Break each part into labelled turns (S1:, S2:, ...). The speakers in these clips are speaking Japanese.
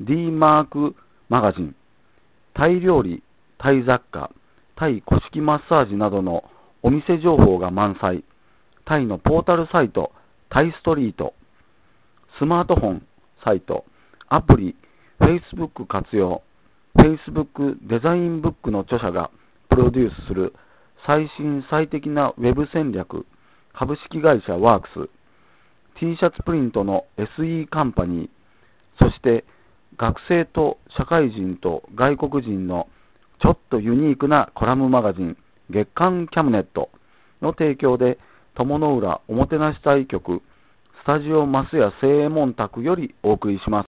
S1: D マークマガジン。タイ料理、タイ雑貨、タイ古式マッサージなどのお店情報が満載、タイのポータルサイト、タイストリート、スマートフォンサイト、アプリ、Facebook 活用、Facebook デザインブックの著者がプロデュースする最新最適なウェブ戦略、株式会社ワークス、T シャツプリントの SE カンパニー、そして学生と社会人と外国人のちょっとユニークなコラムマガジン月刊キャムネットの提供で友の浦おもてなし対局スタジオマスヤ正右衛門宅よりお送りします。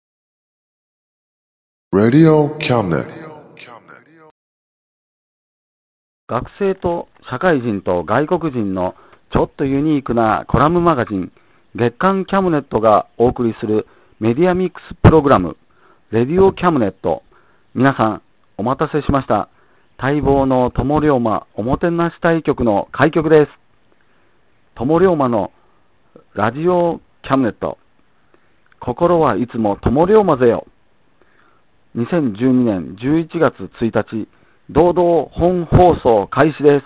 S1: 学生と社会人と外国人のちょっとユニークなコラムマガジン月刊キャムネットがお送りするメディアミックスプログラムレディオキャムネット。皆さんお待たせしました。待望の友龍馬おもてなし対局の開局です。友龍馬のラジオキャムネット。心はいつも友龍馬ぜよ。2012年11月1日堂々本放送開始です。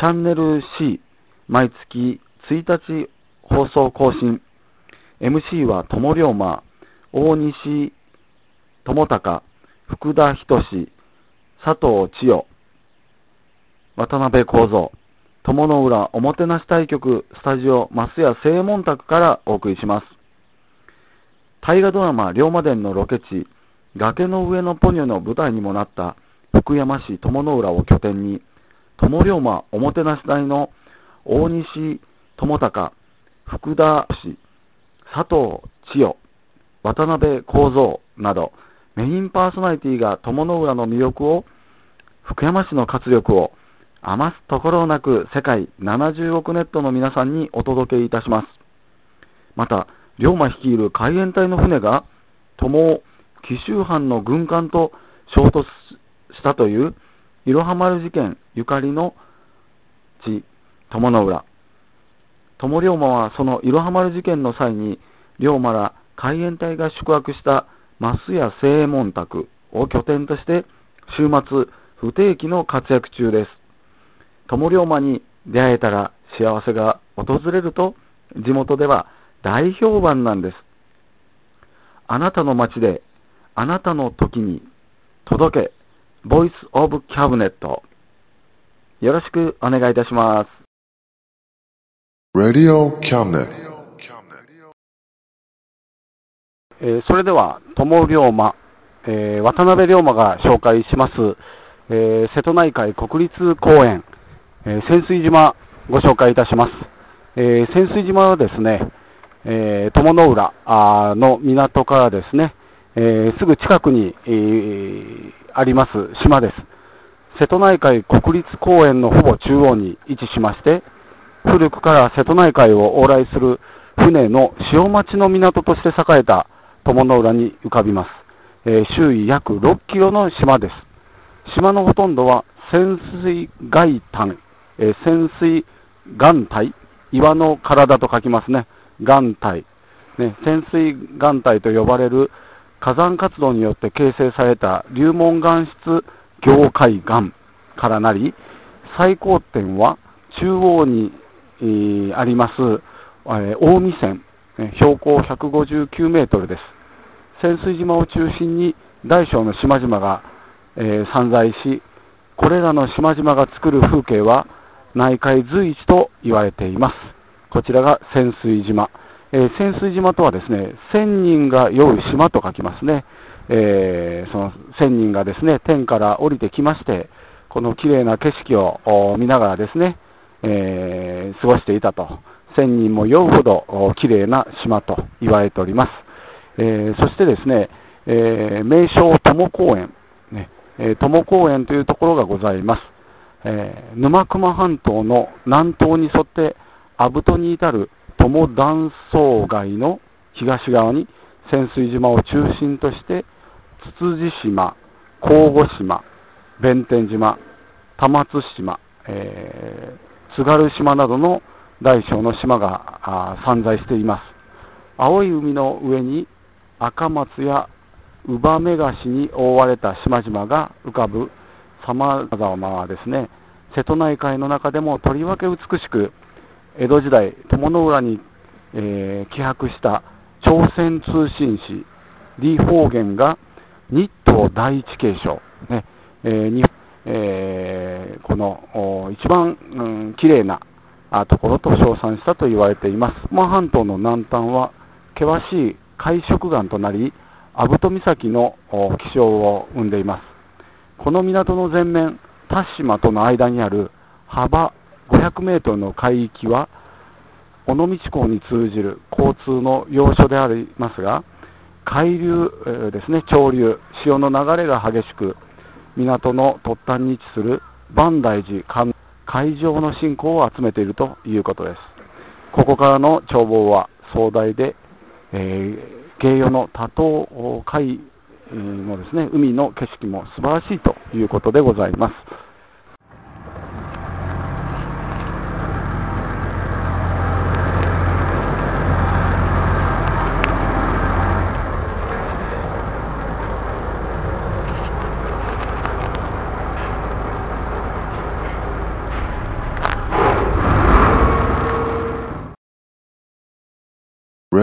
S1: チャンネル C、毎月1日放送更新。MC は友龍馬、大西智隆、福田仁、佐藤千代、渡辺幸三、友の浦おもてなし対局スタジオ増屋正門宅からお送りします。大河ドラマ龍馬伝のロケ地、崖の上のポニョの舞台にもなった福山市友の浦を拠点に、友龍馬おもてなし隊の大西智隆、福田氏、佐藤千代、渡辺幸三など、メインパーソナリティが友の浦の魅力を、福山市の活力を、余すところなく世界70億ネットの皆さんにお届けいたします。また、龍馬率いる海援隊の船が、友を紀州藩の軍艦と衝突したという、いろは丸事件ゆかりの地、友の浦。友龍馬はそのいろは丸事件の際に、龍馬ら海援隊が宿泊した増屋正門宅を拠点として、週末不定期の活躍中です。友龍馬に出会えたら幸せが訪れると、地元では大評判なんです。あなたの街で、あなたの時に届け、ボイスオブキャブネット。よろしくお願いいたします。
S2: Radio Cabinet.
S1: えそれでは、友龍馬、え渡辺龍馬が紹介します、え瀬戸内海国立公園、えー潜水島ご紹介いたします。えー潜水島はですね、えー友の浦の港からですね、えすぐ近くに、えあります島です。瀬戸内海国立公園のほぼ中央に位置しまして、古くから瀬戸内海を往来する船の潮待ちの港として栄えた友の浦に浮かびます。えー周囲約6キロの島です。島のほとんどは潜水外灘、えー潜水岩体、岩の体と書きますね。岩体。ね、潜水岩体と呼ばれる火山活動によって形成された流門岩質凝海岩からなり、最高点は中央に、えーあります、えー大見線、えー標高159メートルです。潜水島を中心に大小の島々が、えー散在し、これらの島々が作る風景は内海随一と言われています。こちらが潜水島。えー潜水島とはですね、千人が酔う島と書きますね。えーその千人がですね、天から降りてきまして、この綺麗な景色を見ながらですね、えー過ごしていたと。千人も酔うほど綺麗な島と言われております。えーそしてですね、えー名称友公園、ねえ友公園というところがございます。え沼熊半島の南東に沿って、阿武戸に至る友断層街の東側に潜水島を中心として、つつじ島、神々島、弁天島、玉津島、えー津軽島などの大小の島が散在しています。青い海の上に赤松やウバメガシに覆われた島々が浮かぶ様々ですね、瀬戸内海の中でもとりわけ美しく、江戸時代、友の浦に、えー寄泊した朝鮮通信使、李方言が日東第一景勝、ねえーにえーこの一番、うん、綺麗なあところと称賛したと言われています。馬半島の南端は険しい海食岩となり、阿武戸岬の気象を生んでいます。この港の前面、田島との間にある幅500メートルの海域は、尾道港に通じる交通の要所でありますが、海流、えーですね、潮流、潮の流れが激しく、港の突端に位置する万大寺海上の信仰を集めているということです。ここからの眺望は壮大で、えー芸用の多島海のですね、海の景色も素晴らしいということでございます。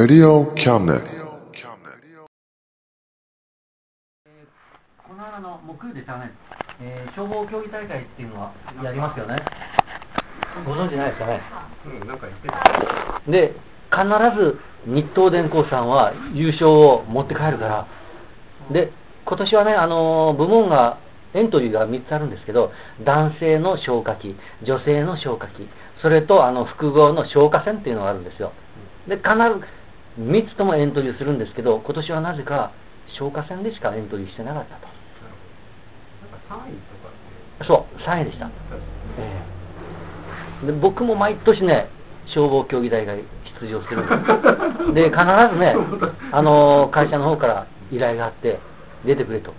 S2: Radio Cabinet.
S3: このあの木曜でしたね、えー消防競技大会っていうのはやりますよね。ご存知ないですかね。で、必ず日東電工さんは優勝を持って帰るから、で、今年はね、あのー部門が、エントリーが3つあるんですけど、男性の消火器、女性の消火器、それとあの複合の消火栓っていうのがあるんですよ。で、必ず3つともエントリーするんですけど、今年はなぜか消火栓でしかエントリーしてなかったと。そう、3位でした。ええで僕も毎年ね、消防競技大会出場するんです。で、必ずね、あの会社の方から依頼があって、出てくれと。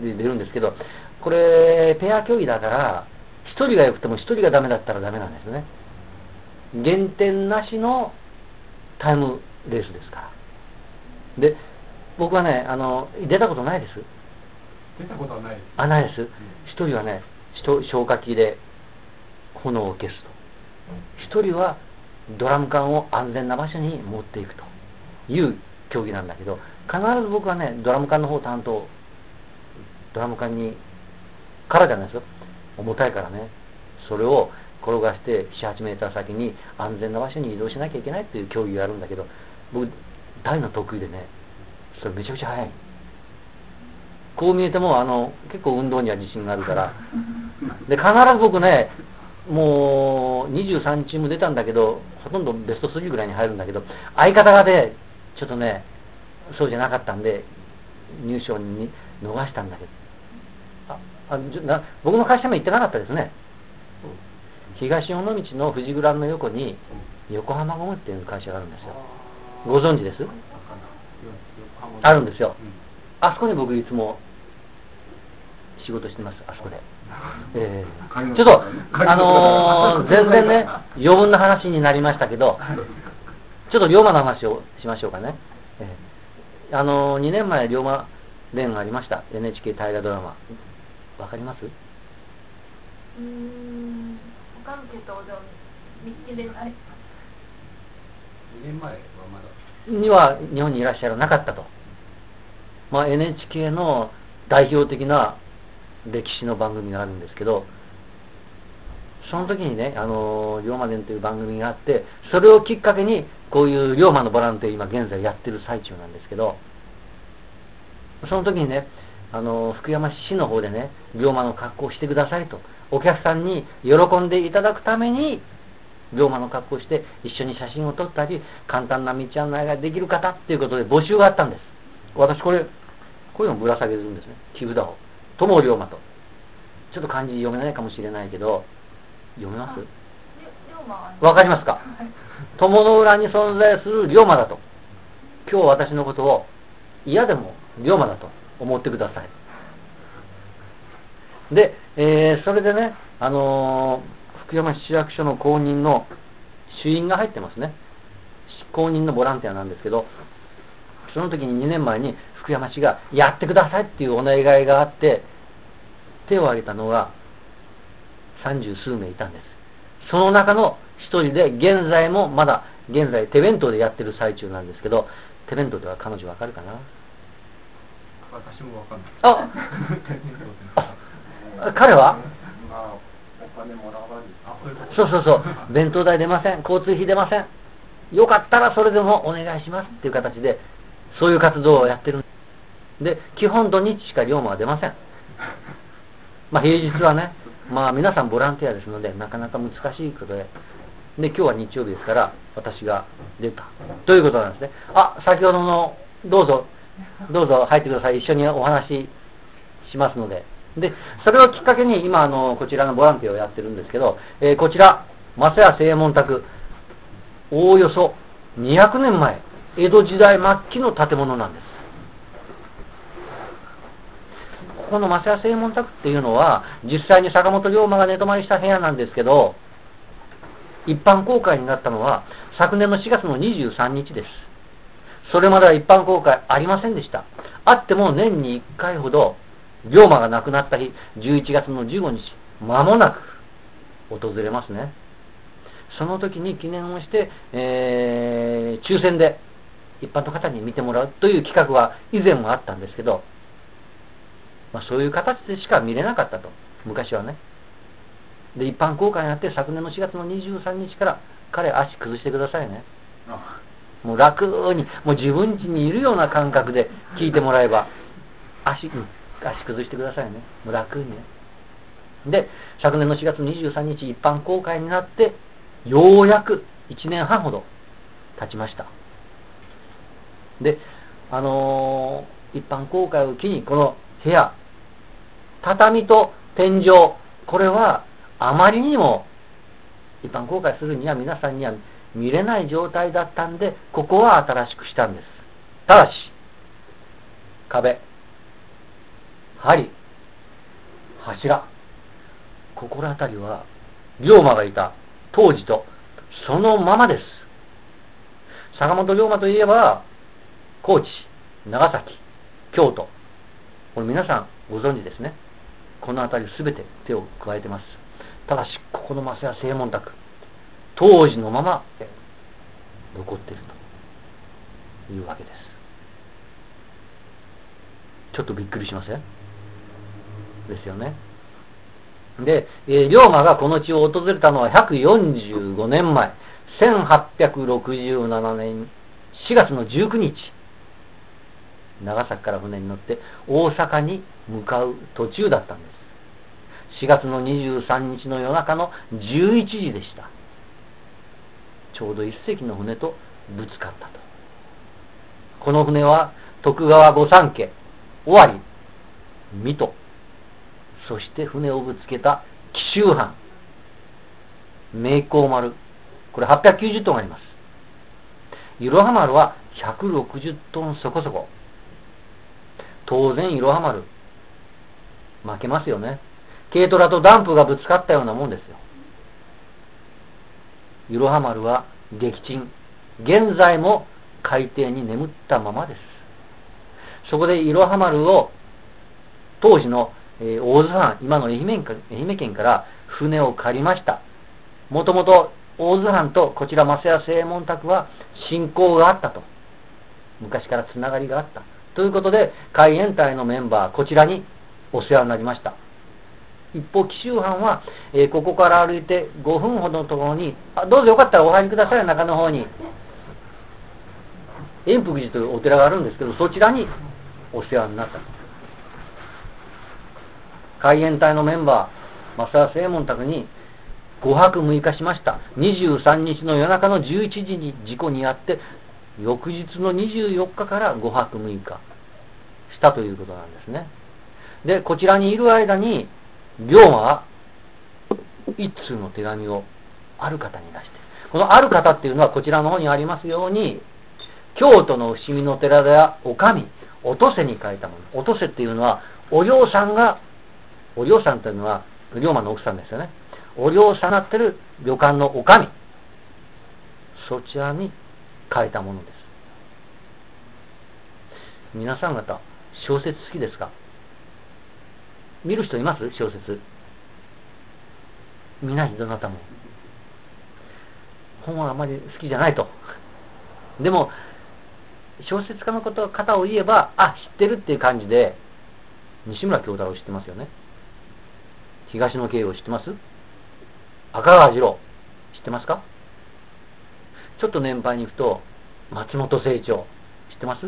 S3: で、出るんですけど、これ、ペア競技だから、1人が良くても1人がダメだったらダメなんですね。減点なしのタイムレースですから。で、僕はね、あの、出たことないです。
S4: 出たことはないです。
S3: あ、ないです。一人はね、人消火器で炎を消すと。一人はドラム缶を安全な場所に持っていくという競技なんだけど、必ず僕はね、ドラム缶の方担当、ドラム缶に、からじゃないですよ。重たいからね。それを転がして7、8メーター先に安全な場所に移動しなきゃいけないっていう競技があるんだけど、僕、大の得意でね、それめちゃくちゃ速い。こう見えても、あの、結構運動には自信があるから。で、必ず僕ね、もう、23チーム出たんだけど、ほとんどベスト3ぐらいに入るんだけど、相方がね、ちょっとね、そうじゃなかったんで、入賞に逃したんだけど。あ、あじゃな僕の会社も行ってなかったですね。東尾道の富士グランの横に、横浜ゴムっていう会社があるんですよ。ご存知です？あるんですよ。あそこに僕いつも仕事してます、あそこで。えーちょっと、あのー 全然ね、余分な話になりましたけど、ちょっと龍馬の話をしましょうかね。えーあのー2年前、龍馬伝がありました。NHK 大河ドラマ。わかります？
S5: うーん、わかるけど、でも見つけれ？ない。
S4: 2年前？
S3: には日本にいらっしゃらなかったと。まあ、NHK の代表的な歴史の番組があるんですけど、その時にね、あの、龍馬伝という番組があって、それをきっかけに、こういう龍馬のボランティア今現在やってる最中なんですけど、その時にね、あの、福山市の方でね、龍馬の格好をしてくださいと、お客さんに喜んでいただくために、龍馬の格好をして一緒に写真を撮ったり、簡単な道案内ができる方っていうことで募集があったんです。私これ、こういうのをぶら下げるんですね。木札を。友龍馬と。ちょっと漢字読めないかもしれないけど、読めます？わかりますか？
S5: は い
S3: 友の裏に存在する龍馬だと。今日私のことを嫌でも龍馬だと思ってください。で、えーそれでね、あのー福山市役所の公認の主任が入ってますね。公認のボランティアなんですけど、その時に2年前に福山市がやってくださいっていうお願いがあって、手を挙げたのが三十数名いたんです。その中の一人で、現在もまだ、現在手弁当でやってる最中なんですけど、手弁当では彼女わかるかな？
S4: 私もわかんない。
S3: あ 彼は？
S4: あお金もらわない。あ、そう
S3: そうそう、弁当代出ません、交通費出ません。よかったらそれでもお願いしますっていう形で、そういう活動をやってるん。で、基本土日しか龍馬は出ません。まあ平日はね、まあ皆さんボランティアですので、なかなか難しいことで、で、今日は日曜日ですから、私が出た。ということなんですね。あ、先ほどの、どうぞ、どうぞ入ってください。一緒にお話ししますので。で、それをきっかけに、今、あの、こちらのボランティアをやってるんですけど、えーこちら、増屋正門宅、おおよそ200年前、江戸時代末期の建物なんです。ここの増屋正門宅っていうのは、実際に坂本龍馬が寝泊まりした部屋なんですけど、一般公開になったのは昨年の4月の23日です。それまでは一般公開ありませんでした。あっても年に1回ほど、龍馬が亡くなった日、11月の15日、間もなく訪れますね。その時に記念をして、えー抽選で一般の方に見てもらうという企画は以前もあったんですけど、まあ、そういう形でしか見れなかったと、昔はね。で、一般公開になって昨年の4月の23日から彼足崩してくださいね。
S4: あ
S3: もう楽に、もう自分家にいるような感覚で聞いてもらえば、足、うん、足崩してくださいね。もう楽にね。で、昨年の4月23日一般公開になって、ようやく1年半ほど経ちました。で、あのー一般公開を機に、この部屋、畳と天井、これはあまりにも一般公開するには皆さんには見れない状態だったんで、ここは新しくしたんです。ただし、壁、針、柱、ここら辺りは、龍馬がいた当時とそのままです。坂本龍馬といえば、高知、長崎、京都、これ皆さんご存知ですね。この辺りすべて手を加えてます。ただし、ここの増屋正門宅、当時のまま残っているというわけです。ちょっとびっくりしません？ですよね。で、え龍馬がこの地を訪れたのは145年前、1867年4月の19日、長崎から船に乗って大阪に向かう途中だったんです。4月の23日の夜中の11時でした。ちょうど一隻の船とぶつかったと。この船は徳川御三家、尾張、水戸、そして船をぶつけた紀州藩、名工丸、これ890トンあります。いろは丸は160トンそこそこ。当然いろは丸、負けますよね。軽トラとダンプがぶつかったようなもんですよ。いろは丸は撃沈。現在も海底に眠ったままです。そこでいろは丸を当時の、えー大津藩、今の愛媛県から船を借りました。もともと大津藩とこちら増屋正門宅は親交があったと。昔からつながりがあった。ということで、海援隊のメンバー、こちらにお世話になりました。一方、紀州藩は、えーここから歩いて5分ほどのところに、あどうぞよかったらお入りください、中の方に。円福寺というお寺があるんですけど、そちらにお世話になった。海援隊のメンバー、増田正門宅に、5泊6日しました。23日の夜中の11時に事故に遭って、翌日の24日から5泊6日したということなんですね。で、こちらにいる間に、龍馬は一通の手紙をある方に出して、このある方っていうのはこちらの方にありますように、京都の伏見の寺田やお上、おとせに書いたもの。おとせっていうのは、お嬢さんが、お嬢さんというのは、龍馬の奥さんですよね。お嬢さんなってる旅館のお上、そちらに書いたものです。皆さん方、小説好きですか？見る人います？小説。見ないどなたも。本はあまり好きじゃないと。でも、小説家のこと方を言えば、あ、知ってるっていう感じで、西村京太郎知ってますよね。東野圭吾知ってます？赤川次郎知ってますか？ちょっと年配に行くと、松本清張知ってます？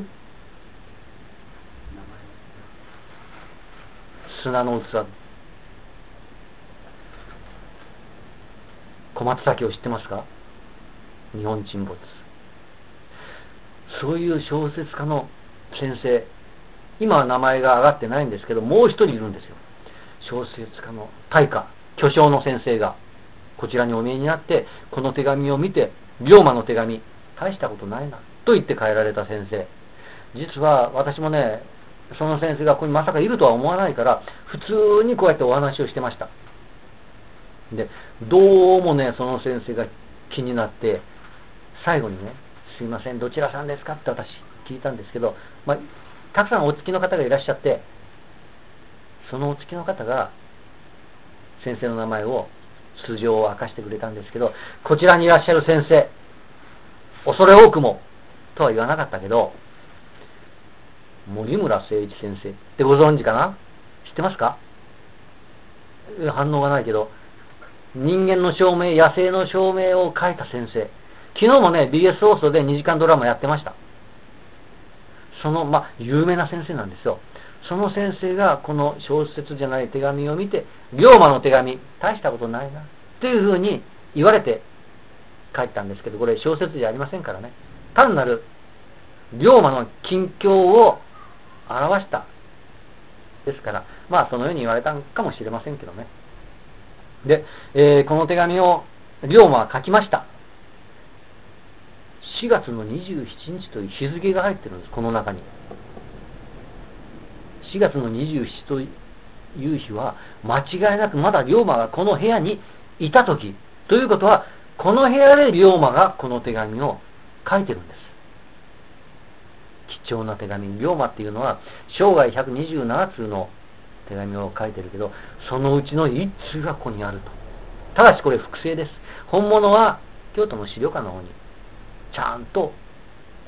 S3: 砂の器。小松崎を知ってますか？日本沈没。そういう小説家の先生、今は名前が上がってないんですけど、もう一人いるんですよ。小説家の大家、巨匠の先生が、こちらにお見えになって、この手紙を見て、龍馬の手紙、大したことないな、と言って帰られた先生。実は私もね、その先生がここにまさかいるとは思わないから、普通にこうやってお話をしてました。で、どうもね、その先生が気になって、最後にね、すいません、どちらさんですか？って私聞いたんですけど、まあ、たくさんお付きの方がいらっしゃって、そのお付きの方が、先生の名前を、通常を明かしてくれたんですけど、こちらにいらっしゃる先生、恐れ多くも、とは言わなかったけど、森村誠一先生ってご存知かな？知ってますか？反応がないけど、人間の証明、野生の証明を書いた先生。昨日もね、BS 放送で2時間ドラマやってました。その、まあ、有名な先生なんですよ。その先生がこの小説じゃない手紙を見て、龍馬の手紙、大したことないな、っていうふうに言われて書いたんですけど、これ小説じゃありませんからね。単なる龍馬の近況を表した。ですから、まあそのように言われたんかもしれませんけどね。で、えー、この手紙を龍馬は書きました。4月の27日という日付が入ってるんです、この中に。4月の27という日は、間違いなくまだ龍馬がこの部屋にいたとき、ということは、この部屋で龍馬がこの手紙を書いてるんです。貴重な手紙。龍馬っていうのは、生涯127通の手紙を書いてるけど、そのうちの1通がここにあると。ただしこれ複製です。本物は京都の資料館の方にちゃんと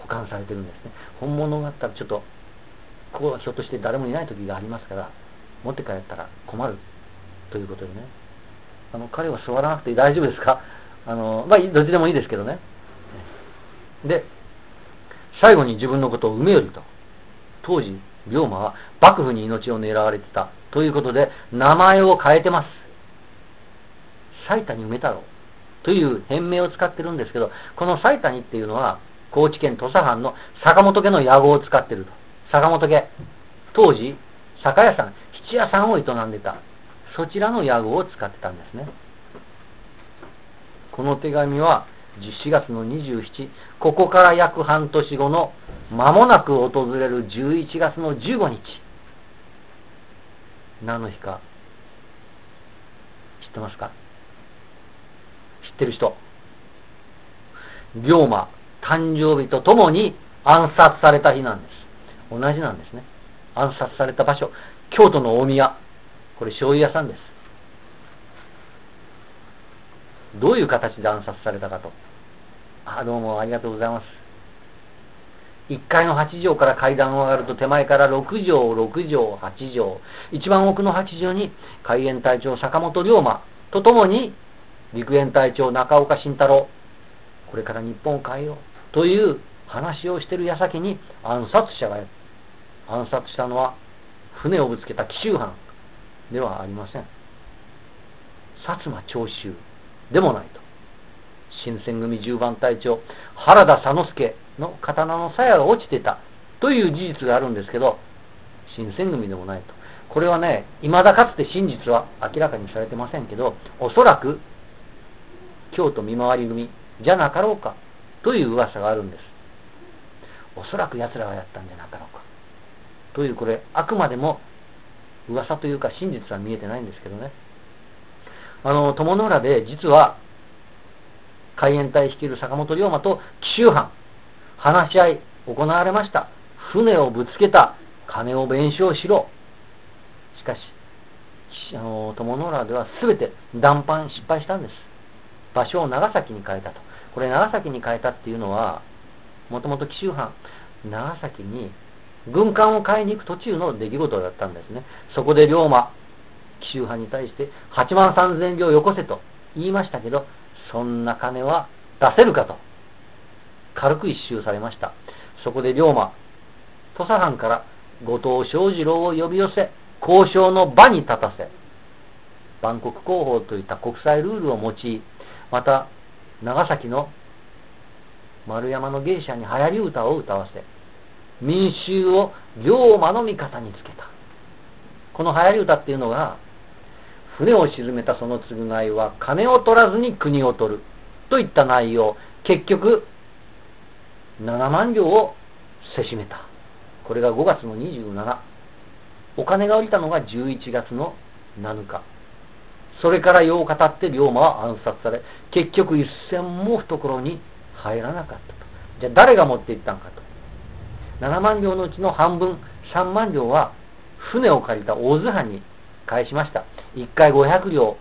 S3: 保管されてるんですね。本物があったらちょっと、ここはひょっとして誰もいない時がありますから、持って帰ったら困るということでね。あの、彼は座らなくて大丈夫ですか？あの、まあ、どっちでもいいですけどね。で、最後に自分のことを埋めよりと。当時、龍馬は幕府に命を狙われてた。ということで、名前を変えてます。埼玉に埋めたろ。という変名を使ってるんですけど、この埼玉っていうのは、高知県土佐藩の坂本家の屋号を使ってると。坂本家。当時、酒屋さん、七屋さんを営んでた。そちらの屋号を使ってたんですね。この手紙は、4月の27、ここから約半年後の間もなく訪れる11月の15日。何の日か知ってますか？知ってる人。龍馬誕生日とともに暗殺された日なんです。同じなんですね。暗殺された場所。京都の大宮。これ醤油屋さんです。どういう形で暗殺されたかと。あ、どうもありがとうございます。1階の8畳から階段を上がると手前から6畳、6畳、8畳、一番奥の8畳に海援隊長坂本龍馬とともに陸援隊長中岡慎太郎、これから日本を変えようという話をしている矢先に暗殺者がやって暗殺したのは船をぶつけた紀州藩ではありません。薩摩長州でもないと。新選組十番隊長、原田佐之助の刀の鞘が落ちてたという事実があるんですけど、新選組でもないと。これはね、未だかつて真実は明らかにされてませんけど、おそらく、京都見回り組じゃなかろうかという噂があるんです。おそらく奴らがやったんじゃなかろうか。という、これ、あくまでも噂というか真実は見えてないんですけどね。あの、友の浦で実は、海援隊率いる坂本龍馬と紀州藩、話し合い行われました。船をぶつけた、金を弁償しろ。しかし、あの、友の浦では全て談判失敗したんです。場所を長崎に変えたと。これ長崎に変えたっていうのは、もともと紀州藩、長崎に軍艦を買いに行く途中の出来事だったんですね。そこで龍馬、紀州藩に対して8万3000両よこせと言いましたけど、そんな金は出せるかと、軽く一周されました。そこで龍馬、土佐藩から後藤正次郎を呼び寄せ、交渉の場に立たせ、万国広報といった国際ルールを用い、また、長崎の丸山の芸者に流行り歌を歌わせ、民衆を龍馬の味方につけた。この流行り歌っていうのが、船を沈めたその償いは金を取らずに国を取るといった内容、結局、7万両をせしめた。これが5月の27。お金が降りたのが11月の7日。それから8日経って龍馬は暗殺され、結局一銭も懐に入らなかったと。じゃあ誰が持って行ったんかと。7万両のうちの半分、3万両は船を借りた大津藩に返しました。1回500両、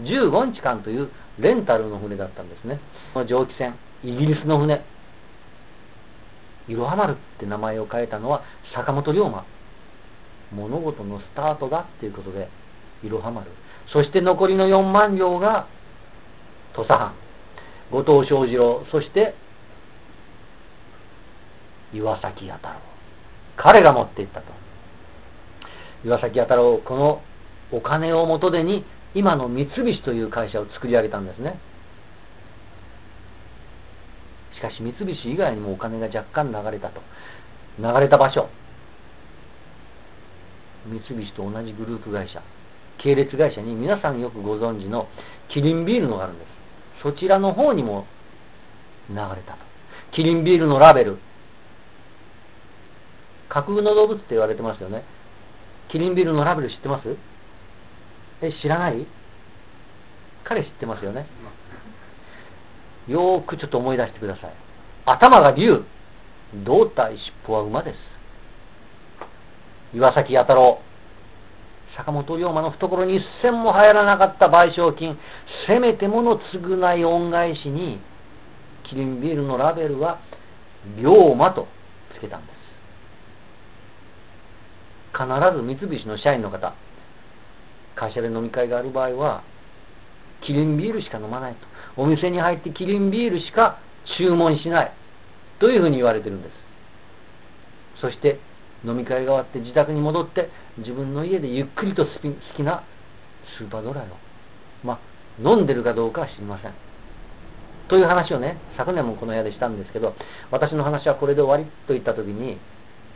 S3: 15日間というレンタルの船だったんですね。この蒸気船、イギリスの船、いろは丸って名前を変えたのは坂本龍馬。物事のスタートだっていうことで、いろは丸。そして残りの4万両が土佐藩、後藤正次郎、そして岩崎弥太郎。彼が持っていったと。岩崎弥太郎、このお金を元手に今の三菱という会社を作り上げたんですね。しかし三菱以外にもお金が若干流れたと。流れた場所。三菱と同じグループ会社、系列会社に皆さんよくご存知のキリンビールのがあるんです。そちらの方にも流れたと。キリンビールのラベル、架空の動物って言われてますよね。キリンビルのラベル知ってます？え、知らない？彼知ってますよね。よーくちょっと思い出してください。頭が竜、胴体、尻尾は馬です。岩崎弥太郎、坂本龍馬の懐に一銭も入らなかった賠償金、せめてもの償い恩返しに、キリンビールのラベルは、龍馬とつけたんです。必ず三菱の社員の方、会社で飲み会がある場合は、キリンビールしか飲まないと。お店に入ってキリンビールしか注文しない。というふうに言われてるんです。そして、飲み会が終わって自宅に戻って、自分の家でゆっくりと好きなスーパードライを、まあ、飲んでるかどうかは知りません。という話をね、昨年もこの部屋でしたんですけど、私の話はこれで終わりと言ったときに、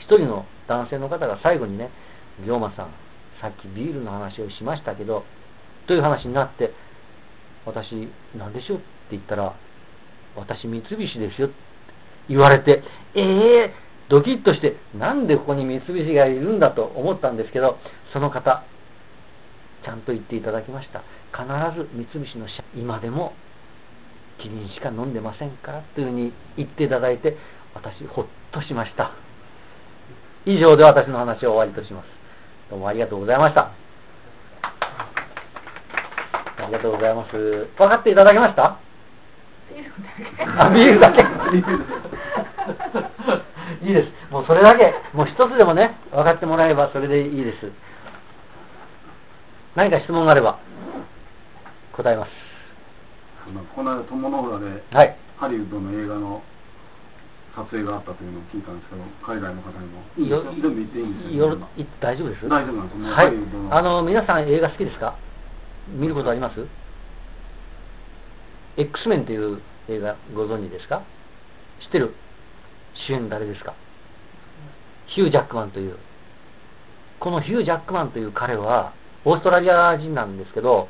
S3: 一人の男性の方が最後にね、龍馬さん、さっきビールの話をしましたけど、という話になって、私、何でしょう？って言ったら、私、三菱ですよって言われて、ええー、ドキッとして、なんでここに三菱がいるんだと思ったんですけど、その方、ちゃんと言っていただきました。必ず三菱の社、今でも、キリンしか飲んでませんからというふうに言っていただいて、私、ほっとしました。以上で私の話を終わりとします。どうもありがとうございました。ありがとうございます。分かっていただけました？あ、ビールだけ。いいです。もうそれだけ、もう一つでもね、分かってもらえればそれでいいです。何か質問があれば、答えます。
S4: この間、友の浦で、
S3: はい、
S4: ハリウッドの映画の撮影があったというのを聞いたんですけど、海外の方にも。いいっていいんですよ、
S3: 大丈夫です？
S4: 大丈夫なんです
S3: はい。あの、皆さん映画好きですか？見ることあります？X メンという映画ご存知ですか？知ってる？主演誰ですか？ヒュー・ジャックマンという。このヒュー・ジャックマンという彼は、オーストラリア人なんですけど、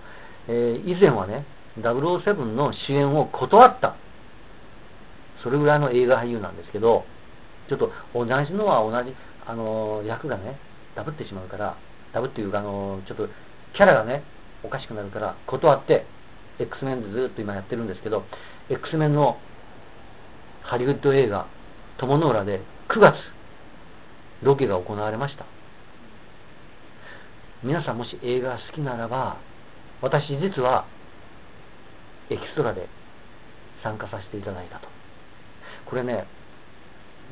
S3: えー、以前はね、007の主演を断った。それぐらいの映画俳優なんですけど、ちょっと同じのは同じ、あの、役がね、ダブってしまうから、ダブっていうか、あの、ちょっとキャラがね、おかしくなるから断って、X メンでずっと今やってるんですけど、X メンのハリウッド映画、友の浦で9月、ロケが行われました。皆さんもし映画が好きならば、私実はエキストラで参加させていただいたと。これね、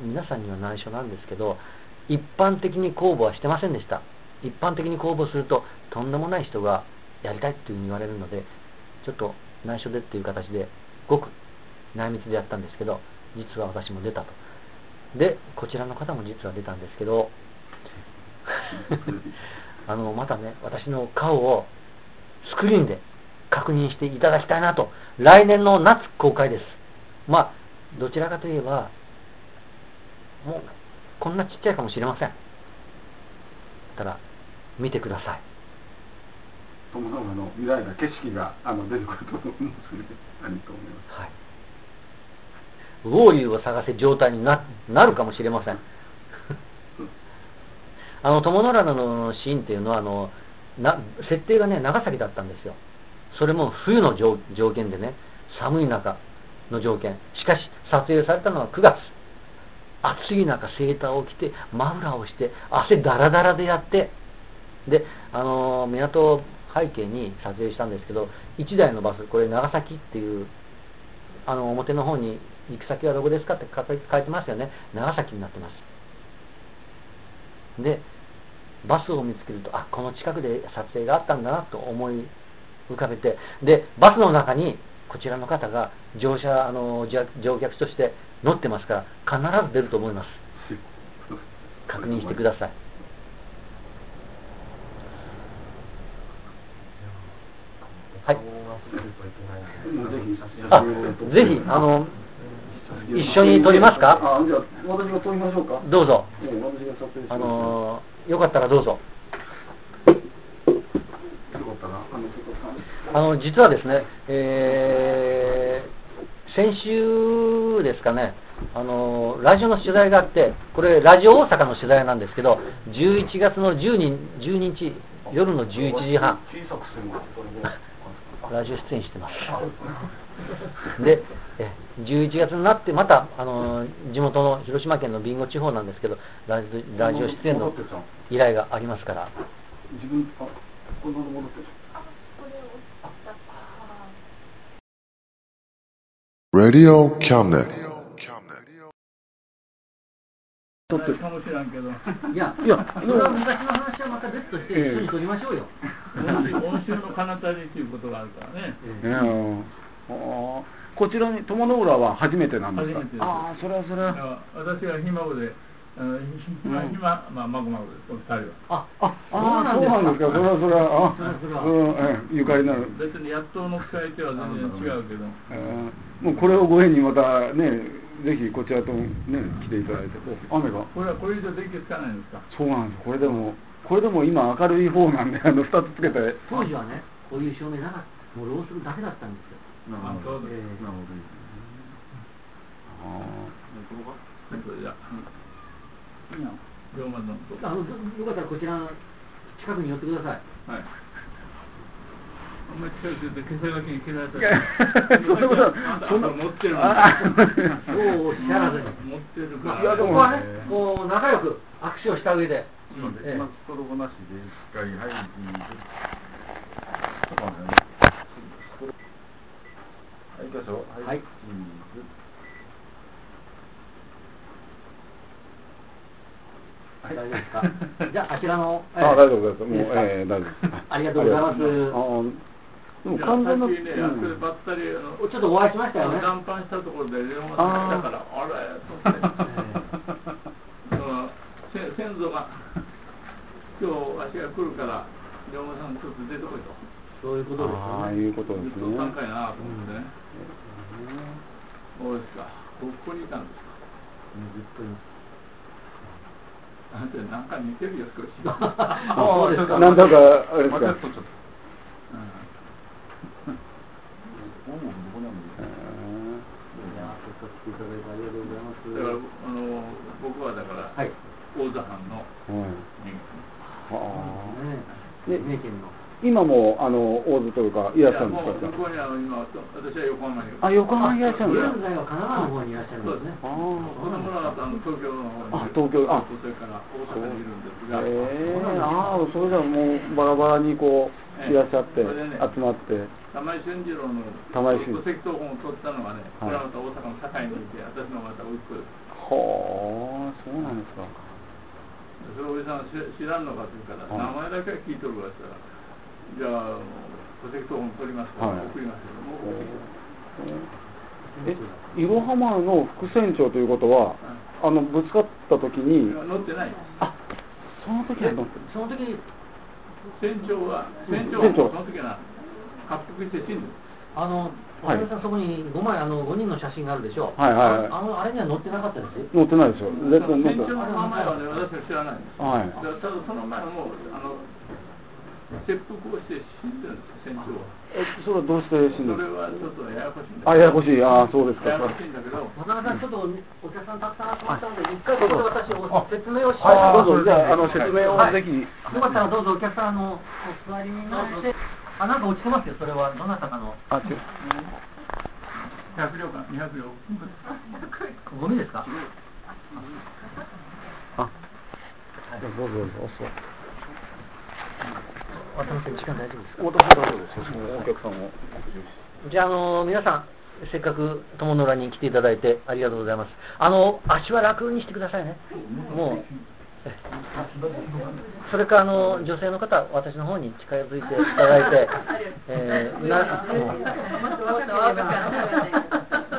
S3: 皆さんには内緒なんですけど、一般的に公募はしてませんでした。一般的に公募すると、とんでもない人がやりたいっていうふうに言われるので、ちょっと内緒でっていう形で、ごく内密でやったんですけど、実は私も出たと。で、こちらの方も実は出たんですけど、あの、またね、私の顔をスクリーンで確認していただきたいなと。来年の夏公開です。まあ、どちらかといえば、もう、こんなちっちゃいかもしれません。ただ、見てください。
S4: 友のの未来が景色があの出てくると思うんですね。何と思います。はい。
S3: ウォーリーを探せ状態にななるかもしれません。あの、友の浦のシーンっていうのは、あの、な、設定がね、長崎だったんですよ。それも冬の条件でね、寒い中の条件。しかし、撮影されたのは9月。暑い中、セーターを着て、マフラーをして、汗だらだらでやって、で、あの、港背景に撮影したんですけど、1台のバス、これ長崎っていう、あの、表の方に、行く先はどこですかって書いてますよね。長崎になってます。で、バスを見つけると、あ、この近くで撮影があったんだなと思い浮かべて、で、バスの中にこちらの方が乗車、あの、乗客として乗ってますから、必ず出ると思います。確認してください。はい。あ、ぜひ、あの、一緒に撮りますか？
S4: あ、じゃあ、私が撮りましょうか。
S3: どうぞ。
S4: あ
S3: のよかったらどうぞ。あの実はですね、えー、先週ですかね、あのラジオの取材があって、これ、ラジオ大阪の取材なんですけど、11月の10日 ,12 日夜の11時半、ラジオ出演してます。で、え11月になって、またあの地元の広島県の備後地方なんですけど、ラジラジオ出演の依頼がありますから。自分あこれまだ戻ってる
S2: Radio Cabinet.
S6: 撮ってるかもしれんけど。
S3: いや、いや、それは昔の話はまた別として一緒に撮りましょうよ。
S6: 今週の彼方にっていうことがあるからね。
S4: ええこちらに友の浦は初めてなんですか？ああ、それはそれは。
S6: 私はひ孫で。今、今、まあ、まごまごです、お二人
S3: は。あ、あ、
S4: そうなんですか、それはそれは、あ、それは、うん、ゆかりなる。
S6: 別に野党の使い手は全然違うけど。
S4: もうこれをご縁にまたね、ぜひこちらとね、来ていただいて、雨が。
S6: これはこれ以上電気つかないんですか？
S4: そうなんです、これでも、これでも今明るい方なんで、あの、二つつけて。
S3: 当時はね、こういう照明なかった。もうろうするだけだったんですよ。
S6: なるほど。なるほど。ああ。
S3: あのよかったらこちら近くに寄ってください。はい。
S6: あんまり近くで消さがけに切られた
S4: ら。そんなこと、そんな
S6: 持ってる
S3: そうおっしゃらずに。
S6: 持ってるか
S3: ら。いや、でも、ここはね、もう仲良く握手をした上で。
S4: そうです。まあ、ストロボなしで、しっかり、はい、はい、行きましょう。はい。
S3: 大丈夫ですか？じゃあ、あちらの。
S4: あ、大丈夫です。もう、ええ、大丈夫。
S3: ありがとうございます。
S6: でも完全な、ね、バッタリー
S3: ちょっとお会いしましたよね。
S6: 断板したところで電話が来たから、あれと思って。先祖が今日わしが来るから龍馬さんちょっと出てこいと。
S3: そういうことです
S1: ああ、
S3: よね。
S1: いうことです
S6: ずっと
S1: ね。
S6: 3回なと思ってね。そうですか。ここにいたんですか。
S3: ずっとい
S6: あんたなんか似てるよ、少し。
S3: あそうですか
S1: なんだか、あれですか。
S6: 僕はだから、
S3: はい。
S6: 大座藩の
S1: うん
S3: ね
S1: で
S3: 三重県の。
S1: 今も、あの、大津というか、いらっしゃるん
S6: もう
S1: ですか？
S6: 向こうには今、私は横浜に。
S1: あ、横浜にいらっしゃるんですか
S3: 現在は神奈川の方にいらっしゃるんですね。
S1: あ
S6: この村はあの東京の方に
S1: あ東京あ
S6: それから大阪にいるんですが、
S1: へえああ、それじゃもうバラバラにこう、いらっしゃって、集まって。
S6: 玉井俊次郎の
S1: 玉井俊
S6: 戸籍謄本を取ったのがね、こ
S1: はい
S6: れはまた大阪の堺にいて、私のまた息子です。
S1: はあ、そうなんですか。
S6: それおじさん知知らんのかというから、
S1: はい
S6: 名前だけは聞いとるわって言ったら、じゃあ、戸籍謄本取りますから、
S1: はい
S6: 送りますよ。もう送ってきて
S1: え、いろはまの副船長ということは、あの、ぶつかった時に、
S6: 乗ってない。
S1: あ、その時は乗って
S3: その時
S6: 船長は、船長はその時はして死んでる。
S3: あの、
S1: は
S3: さん、そこに5枚、あの、5人の写真があるでしょ。
S1: はいはいはい
S3: ああの、あれには載ってなかったです？
S1: ってないですよ。
S6: 船長の名前はね、私は知らないんです。
S1: はい
S6: だその前も、あの、切腹をして死んでるんです、船長は。
S1: え、それはどうして死んです
S6: れはちょっとややこしいんだ
S1: かあ、ややこしい。あそうですか。
S6: ややこしいんだけど、
S3: 渡辺さん、ちょっとお客さんたくさん集まったので、一回ここで私、お説明をし
S1: はい、
S3: ます。
S1: どうぞ、じゃあ、あの、説明を
S3: はい
S1: ぜひ。
S3: よかったらどうぞお客さん、あの、お座りになって、あ、なんか落ちてますよ、それは。どなたかの。
S1: あ、違う。
S6: 100両か200両。
S3: ゴミですか？
S1: あ、どうぞどうぞ。
S3: 渡辺時間大丈夫ですか？
S1: お大丈夫です。お客さんを。
S3: じゃあ、あの皆さん、せっかく友の浦に来ていただいてありがとうございます。あの、足は楽にしてくださいね。もう。えそれからあの女性の方、私の方に近づいていただいて、えーな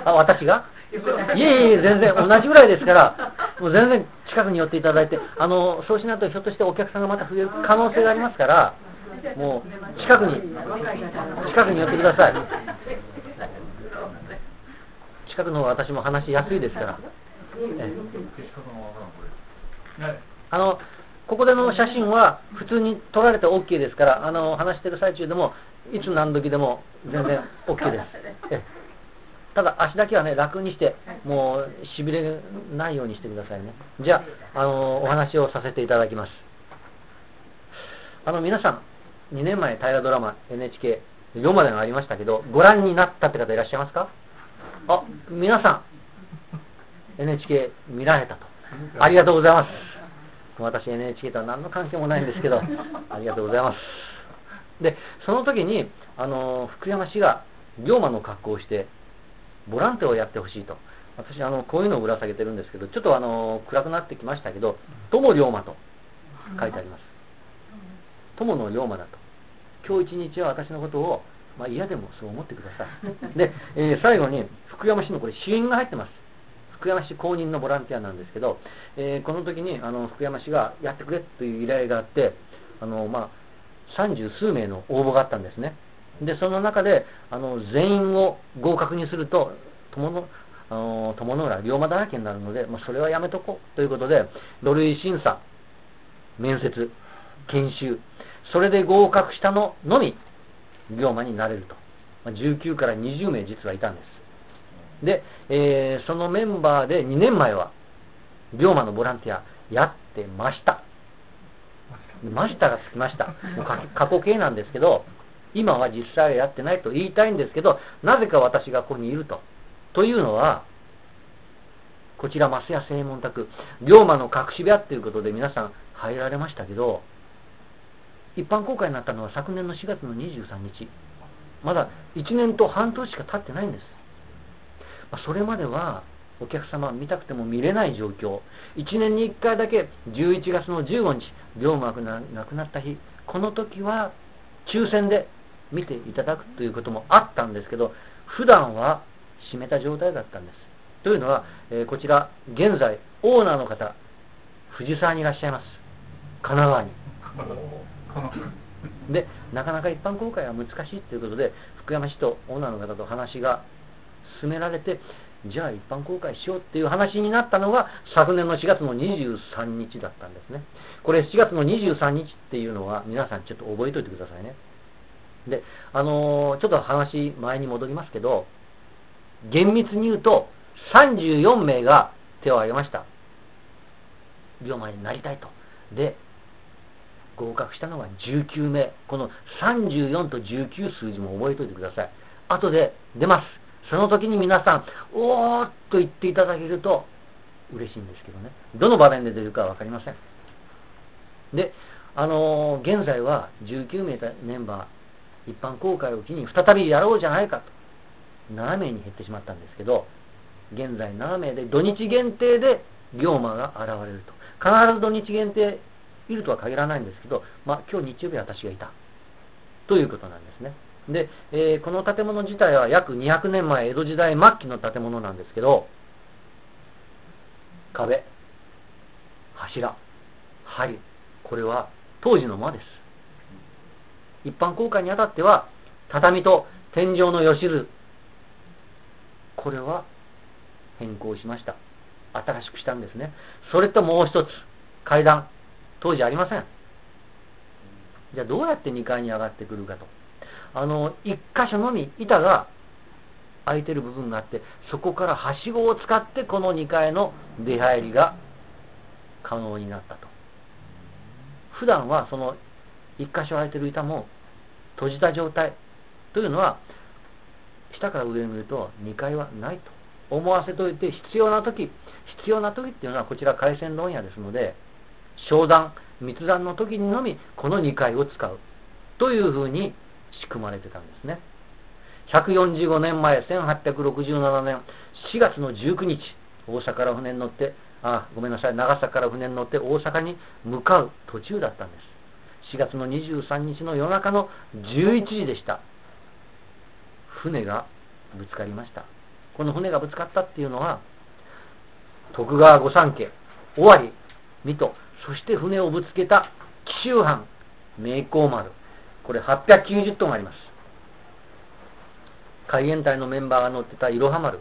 S3: あ私が？いえいえ、全然同じぐらいですから、もう全然近くに寄っていただいて、あのそうしないとひょっとしてお客さんがまた増える可能性がありますから、もう近くに、近くに寄ってください。近くの方が私も話しやすいですから。あのここでの写真は普通に撮られて OK ですから、あの話してる最中でも、いつ何時でも全然 OK です。ただ足だけはね、楽にして、もうしびれないようにしてくださいね。じゃあ、あのお話をさせていただきます。あの皆さん、2年前大河ドラマ NHK 4までがありましたけど、ご覧になったって方いらっしゃいますか？あ、皆さん、NHK 見られたと。ありがとうございます。私 NHK とは何の関係もないんですけど、ありがとうございます。で、その時に、あの、福山市が龍馬の格好をして、ボランティアをやってほしいと。私、あの、こういうのをぶら下げてるんですけど、ちょっとあの、暗くなってきましたけど、友龍馬と書いてあります。友の龍馬だと。今日一日は私のことを、まあ嫌でもそう思ってください。で、えー最後に、福山市のこれ、支援が入ってます。福山市公認のボランティアなんですけど、えーこの時にあの福山市がやってくれという依頼があって、あのまあ、三十数名の応募があったんですね。で、その中で、あの全員を合格にすると、友のあの友の浦、龍馬だらけになるので、まあ、それはやめとこうということで、土塁審査、面接、研修、それで合格したののみ、龍馬になれると。まあ、19から20名実はいたんです。で、えーそのメンバーで2年前は、龍馬のボランティアやってました。ましたがつきました。もう過過去形なんですけど、今は実際はやってないと言いたいんですけど、なぜか私がここにいると。というのは、こちら、増屋正門宅、龍馬の隠し部屋ということで皆さん入られましたけど、一般公開になったのは昨年の4月の23日。まだ1年と半年しか経ってないんです。まあそれまではお客様見たくても見れない状況。1年に1回だけ11月の15日、龍馬が亡くなった日、この時は抽選で見ていただくということもあったんですけど、普段は閉めた状態だったんです。というのは、えーこちら、現在、オーナーの方、藤沢にいらっしゃいます。神奈川に。で、なかなか一般公開は難しいということで、福山市とオーナーの方と話が進められて、じゃあ一般公開しようっていう話になったのが昨年の4月の23日だったんですね。これ4月の23日っていうのは皆さんちょっと覚えておいてくださいね。で、あのー、ちょっと話前に戻りますけど、厳密に言うと34名が手を挙げました。龍馬になりたいと。で、合格したのが19名。この34と19数字も覚えておいてください。後で出ます。その時に皆さん、おーっと言っていただけると嬉しいんですけどね。どの場面で出るかわかりません。で、あのー、現在は19名メンバー、一般公開を機に再びやろうじゃないかと、7名に減ってしまったんですけど、現在7名で土日限定で龍馬が現れると。必ず土日限定いるとは限らないんですけど、まあ、今日日曜日私がいた。ということなんですね。で、えー、この建物自体は約200年前、江戸時代末期の建物なんですけど、壁、柱、梁、これは当時の間です。一般公開にあたっては、畳と天井のよしる、これは変更しました。新しくしたんですね。それともう一つ、階段、当時ありません。じゃあどうやって2階に上がってくるかと。あの、一箇所のみ板が空いてる部分があって、そこからはしごを使ってこの2階の出入りが可能になったと。普段はその一箇所空いてる板も閉じた状態というのは、下から上を見ると2階はないと思わせといて、必要な時、必要な時っていうのはこちら海鮮問屋ですので、商談、密談の時にのみこの2階を使うというふうに仕組まれてたんですね。145年前、1867年4月の19日、大阪から船に乗って、あ、ごめんなさい、長崎から船に乗って大阪に向かう途中だったんです。4月の23日の夜中の11時でした。船がぶつかりました。この船がぶつかったっていうのは、徳川御三家、尾張、水戸、そして船をぶつけた紀州藩、名工丸、これ890トンあります。海援隊のメンバーが乗ってたいろは丸、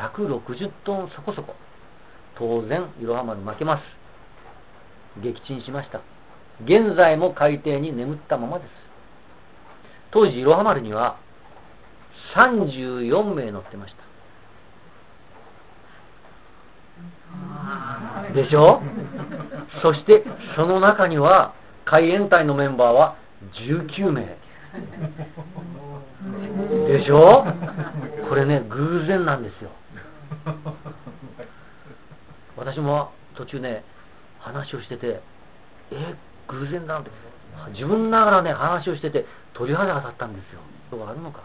S3: 160トンそこそこ。当然、いろは丸負けます。撃沈しました。現在も海底に眠ったままです。当時、いろは丸には34名乗ってました。でしょ？そして、その中には、海援隊のメンバーは19名。でしょ？これね、偶然なんですよ。私も途中ね、話をしてて、え、偶然だなんて、自分ながらね、話をしてて、鳥肌が立ったんですよ。そうあるのかっ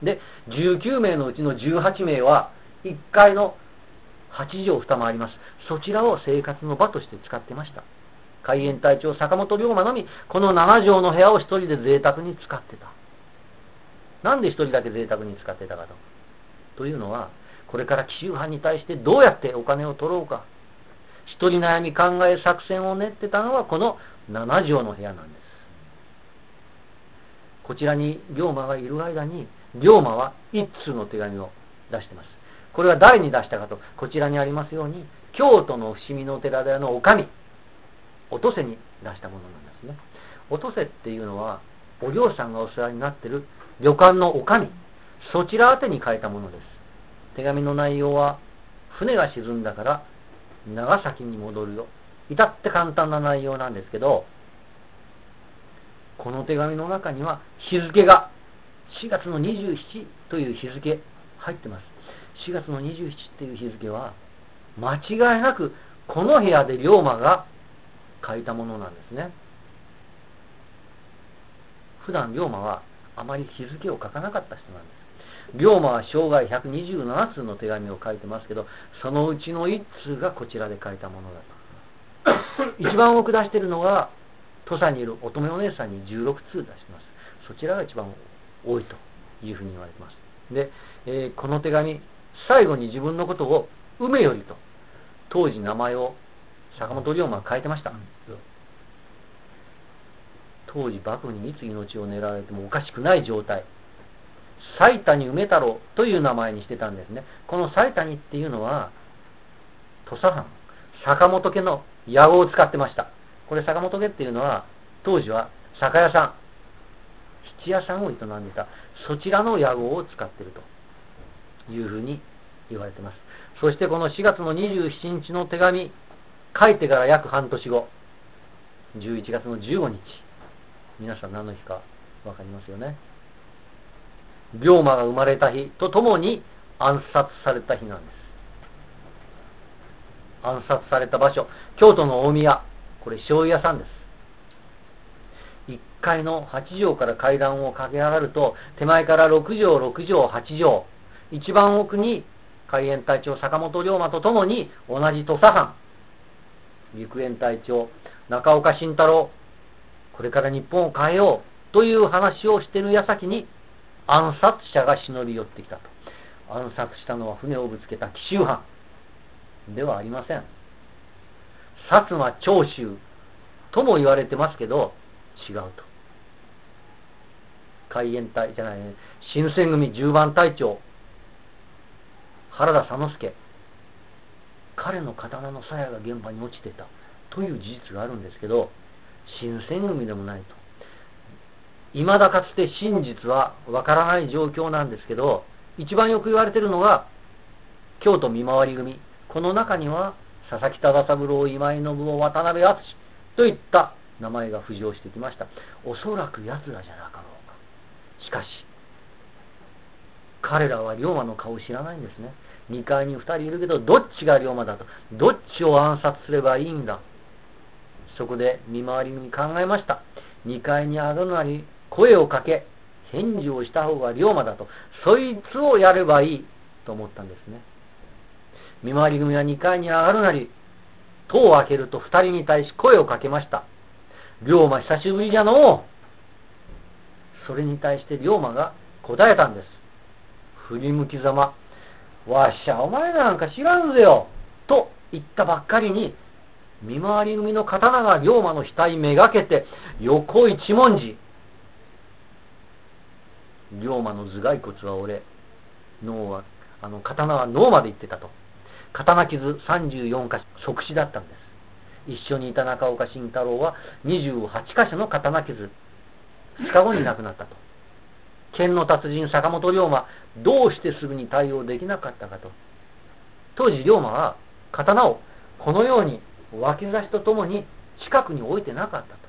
S3: てで、19名のうちの18名は、1階の8畳2間あります。そちらを生活の場として使ってました。海援隊長坂本龍馬のみ、この7畳の部屋を一人で贅沢に使ってた。なんで一人だけ贅沢に使ってたかと。というのは、これから紀州藩に対してどうやってお金を取ろうか。一人悩み考え作戦を練ってたのはこの7畳の部屋なんです。こちらに龍馬がいる間に、龍馬は一通の手紙を出してます。これは誰に出したかと、こちらにありますように、京都の伏見の寺田の女将、おとせに出したものなんですね。おとせっていうのは、お嬢さんがお世話になってる旅館のおかみ、そちら宛てに書いたものです。手紙の内容は、船が沈んだから長崎に戻るよ。至って簡単な内容なんですけど、この手紙の中には日付が4月の27という日付入ってます。4月の27っていう日付は、間違いなくこの部屋で龍馬が書いたものなんですね。普段龍馬はあまり日付を書かなかった人なんです。龍馬は生涯127通の手紙を書いてますけど、そのうちの1通がこちらで書いたものだと。一番多く出しているのが、土佐にいる乙女お姉さんに16通出してます。そちらが一番多いというふうに言われてます。で、えー、この手紙、最後に自分のことを梅よりと、当時名前を坂本龍馬が書いてました。当時幕府にいつ命を狙われてもおかしくない状態。埼谷梅太郎という名前にしてたんですね。この埼谷っていうのは、土佐藩、坂本家の屋号を使ってました。これ坂本家っていうのは、当時は酒屋さん、七屋さんを営んでた、そちらの屋号を使っているというふうに言われています。そしてこの4月の27日の手紙、書いてから約半年後、11月の15日、皆さん何の日かわかりますよね？龍馬が生まれた日とともに暗殺された日なんです。暗殺された場所、京都の大宮、これ醤油屋さんです。1階の8畳から階段を駆け上がると、手前から6畳、6畳、8畳、一番奥に海援隊長坂本龍馬とともに同じ土佐藩、陸援隊長中岡慎太郎、これから日本を変えようという話をしている矢先に暗殺者が忍び寄ってきたと。暗殺したのは船をぶつけた奇襲犯ではありません。薩摩長州とも言われてますけど、違うと。海援隊じゃない、ね、新選組10番隊長、原田佐之助。彼の刀の鞘が現場に落ちてたという事実があるんですけど、新選組でもないと。未だかつて真実はわからない状況なんですけど、一番よく言われてるのが、京都見回り組。この中には、佐々木忠三郎、今井信夫、渡辺篤といった名前が浮上してきました。おそらく奴らじゃなかろうか。しかし、彼らは龍馬の顔を知らないんですね。2階に2人いるけど、どっちが龍馬だと。どっちを暗殺すればいいんだ。そこで見回り組考えました。2階に上がるなり、声をかけ、返事をした方が龍馬だと。そいつをやればいいと思ったんですね。見回り組は2階に上がるなり、戸を開けると2人に対し声をかけました。龍馬久しぶりじゃのう。それに対して龍馬が答えたんです。振り向きざま、わっしゃ、お前なんか知らんぜよ。と言ったばっかりに、見回り組の刀が龍馬の額めがけて、横一文字。龍馬の頭蓋骨は折れ、脳は、あの、刀は脳まで行ってたと。刀傷34箇所、即死だったんです。一緒にいた中岡慎太郎は28箇所の刀傷、2日後に亡くなったと。剣の達人坂本龍馬、どうしてすぐに対応できなかったかと。当時龍馬は刀をこのように脇差しとともに近くに置いてなかったと。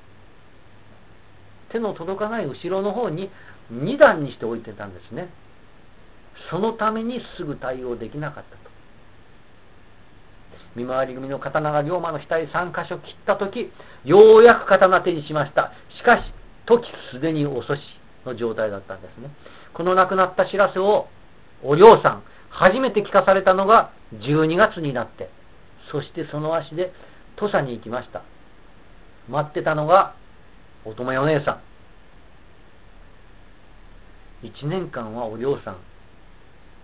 S3: 手の届かない後ろの方に2段にして置いてたんですね。そのためにすぐ対応できなかったと。見回り組の刀が龍馬の額3箇所切ったとき、ようやく刀手にしました。しかし、時すでに遅しの状態だったんですね。この亡くなった知らせを、お嬢さん、初めて聞かされたのが12月になって、そしてその足で土佐に行きました。待ってたのが、乙女お姉さん。1年間はお嬢さん、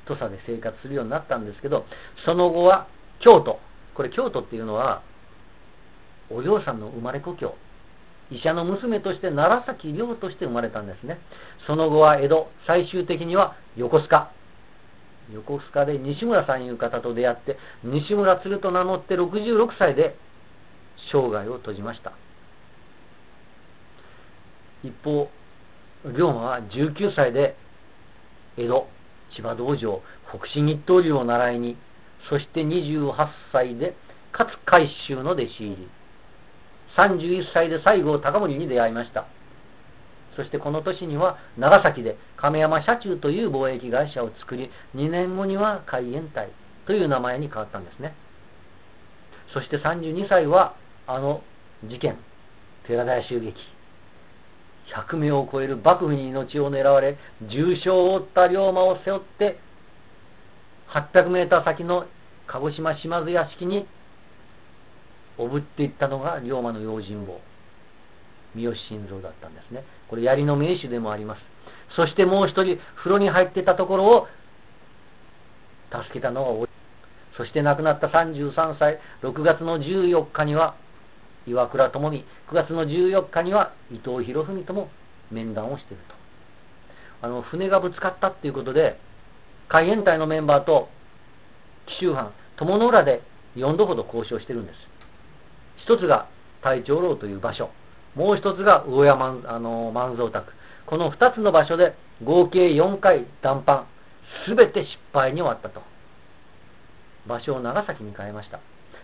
S3: 土佐で生活するようになったんですけど、その後は京都。これ京都っていうのは、お嬢さんの生まれ故郷。医者の娘として奈良崎亮として生まれたんですね。その後は江戸、最終的には横須賀。横須賀で西村さんいう方と出会って、西村鶴と名乗って66歳で生涯を閉じました。一方、龍馬は19歳で江戸、千葉道場、北進一刀流を習いに、そして28歳で勝海舟の弟子入り。31歳で西郷隆盛に出会いました。そしてこの年には長崎で亀山社中という貿易会社を作り、2年後には海援隊という名前に変わったんですね。そして32歳はあの事件、寺田屋襲撃。100名を超える幕府に命を狙われ、重傷を負った龍馬を背負って、800メーター先の鹿児島島津屋敷におぶっていったのが龍馬の用心棒、三好晋三だったんですね。これ槍の名手でもあります。そしてもう一人、風呂に入ってたところを助けたのはそして亡くなった33歳、6月の14日には、岩倉智美、9月の14日には伊藤博文とも面談をしていると。あの、船がぶつかったっていうことで、海援隊のメンバーと紀州藩、友の浦で4度ほど交渉してるんです。一つが大長老という場所、もう一つが魚山あの万蔵宅。この2つの場所で合計4回談判、すべて失敗に終わったと。場所を長崎に変えました。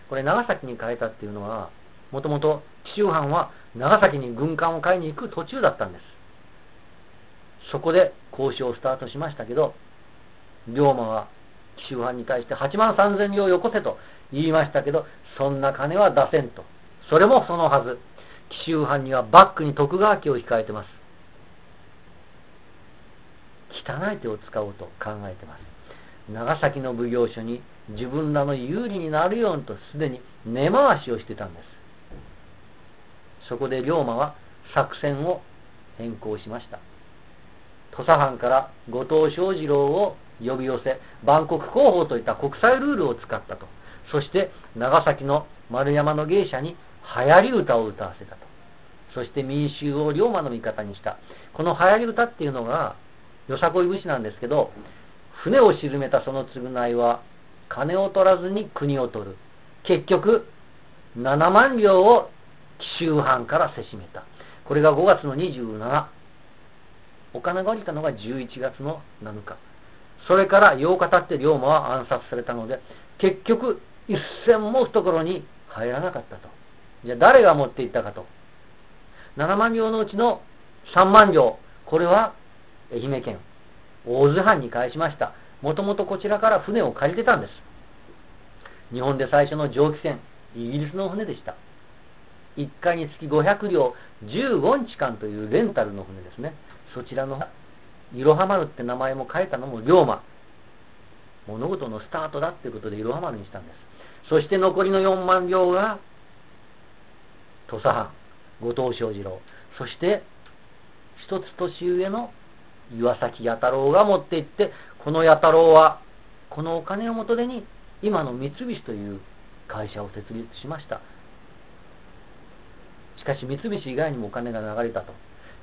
S3: これ長崎に変えたっていうのは、もともと紀州藩は長崎に軍艦を買いに行く途中だったんです。そこで交渉をスタートしましたけど、龍馬は紀州藩に対して8万3000両よこせと言いましたけど、そんな金は出せんと。それもそのはず。紀州藩にはバックに徳川家を控えてます。汚い手を使おうと考えてます。長崎の奉行所に自分らの有利になるようにとすでに根回しをしてたんです。そこで龍馬は作戦を変更しました。土佐藩から後藤象次郎を呼び寄せ、万国広報といった国際ルールを使ったと。そして長崎の丸山の芸者に流行り歌を歌わせたと。そして民衆を龍馬の味方にした。この流行り歌っていうのが、よさこい節なんですけど、船を沈めたその償いは、金を取らずに国を取る。結局、7万両を紀州藩からせしめた。これが5月の27。お金が降りたのが11月の7日。それから8日経って龍馬は暗殺されたので、結局、一銭も懐に入らなかったと。じゃあ誰が持っていったかと。7万両のうちの3万両、これは愛媛県大津藩に返しました。もともとこちらから船を借りてたんです。日本で最初の蒸気船、イギリスの船でした。1回につき500両、15日間というレンタルの船ですね。そちらの、いろは丸って名前も変えたのも龍馬。物事のスタートだっていうことでいろは丸にしたんです。そして残りの4万両が、土佐藩、後藤象次郎、そして一つ年上の岩崎弥太郎が持って行って、この弥太郎は、このお金を元手に、今の三菱という会社を設立しました。しかし三菱以外にもお金が流れたと。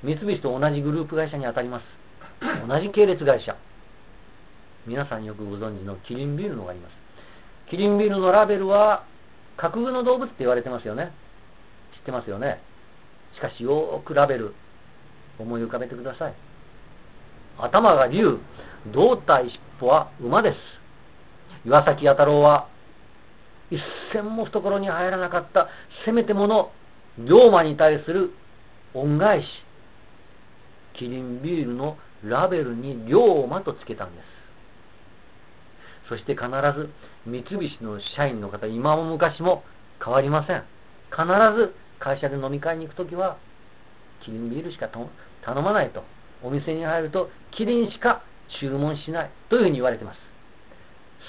S3: 三菱と同じグループ会社に当たります。同じ系列会社。皆さんよくご存知のキリンビールのがあります。キリンビールのラベルは、架空の動物って言われてますよね。ってますよね。しかしよくラベル、思い浮かべてください。頭が竜、胴体尻尾は馬です。岩崎弥太郎は、一銭も懐に入らなかったせめてもの龍馬に対する恩返し。キリンビールのラベルに龍馬とつけたんです。そして必ず三菱の社員の方、今も昔も変わりません。必ず会社で飲み会に行くときは、キリンビールしか頼まないと。お店に入ると、キリンしか注文しないというふうに言われています。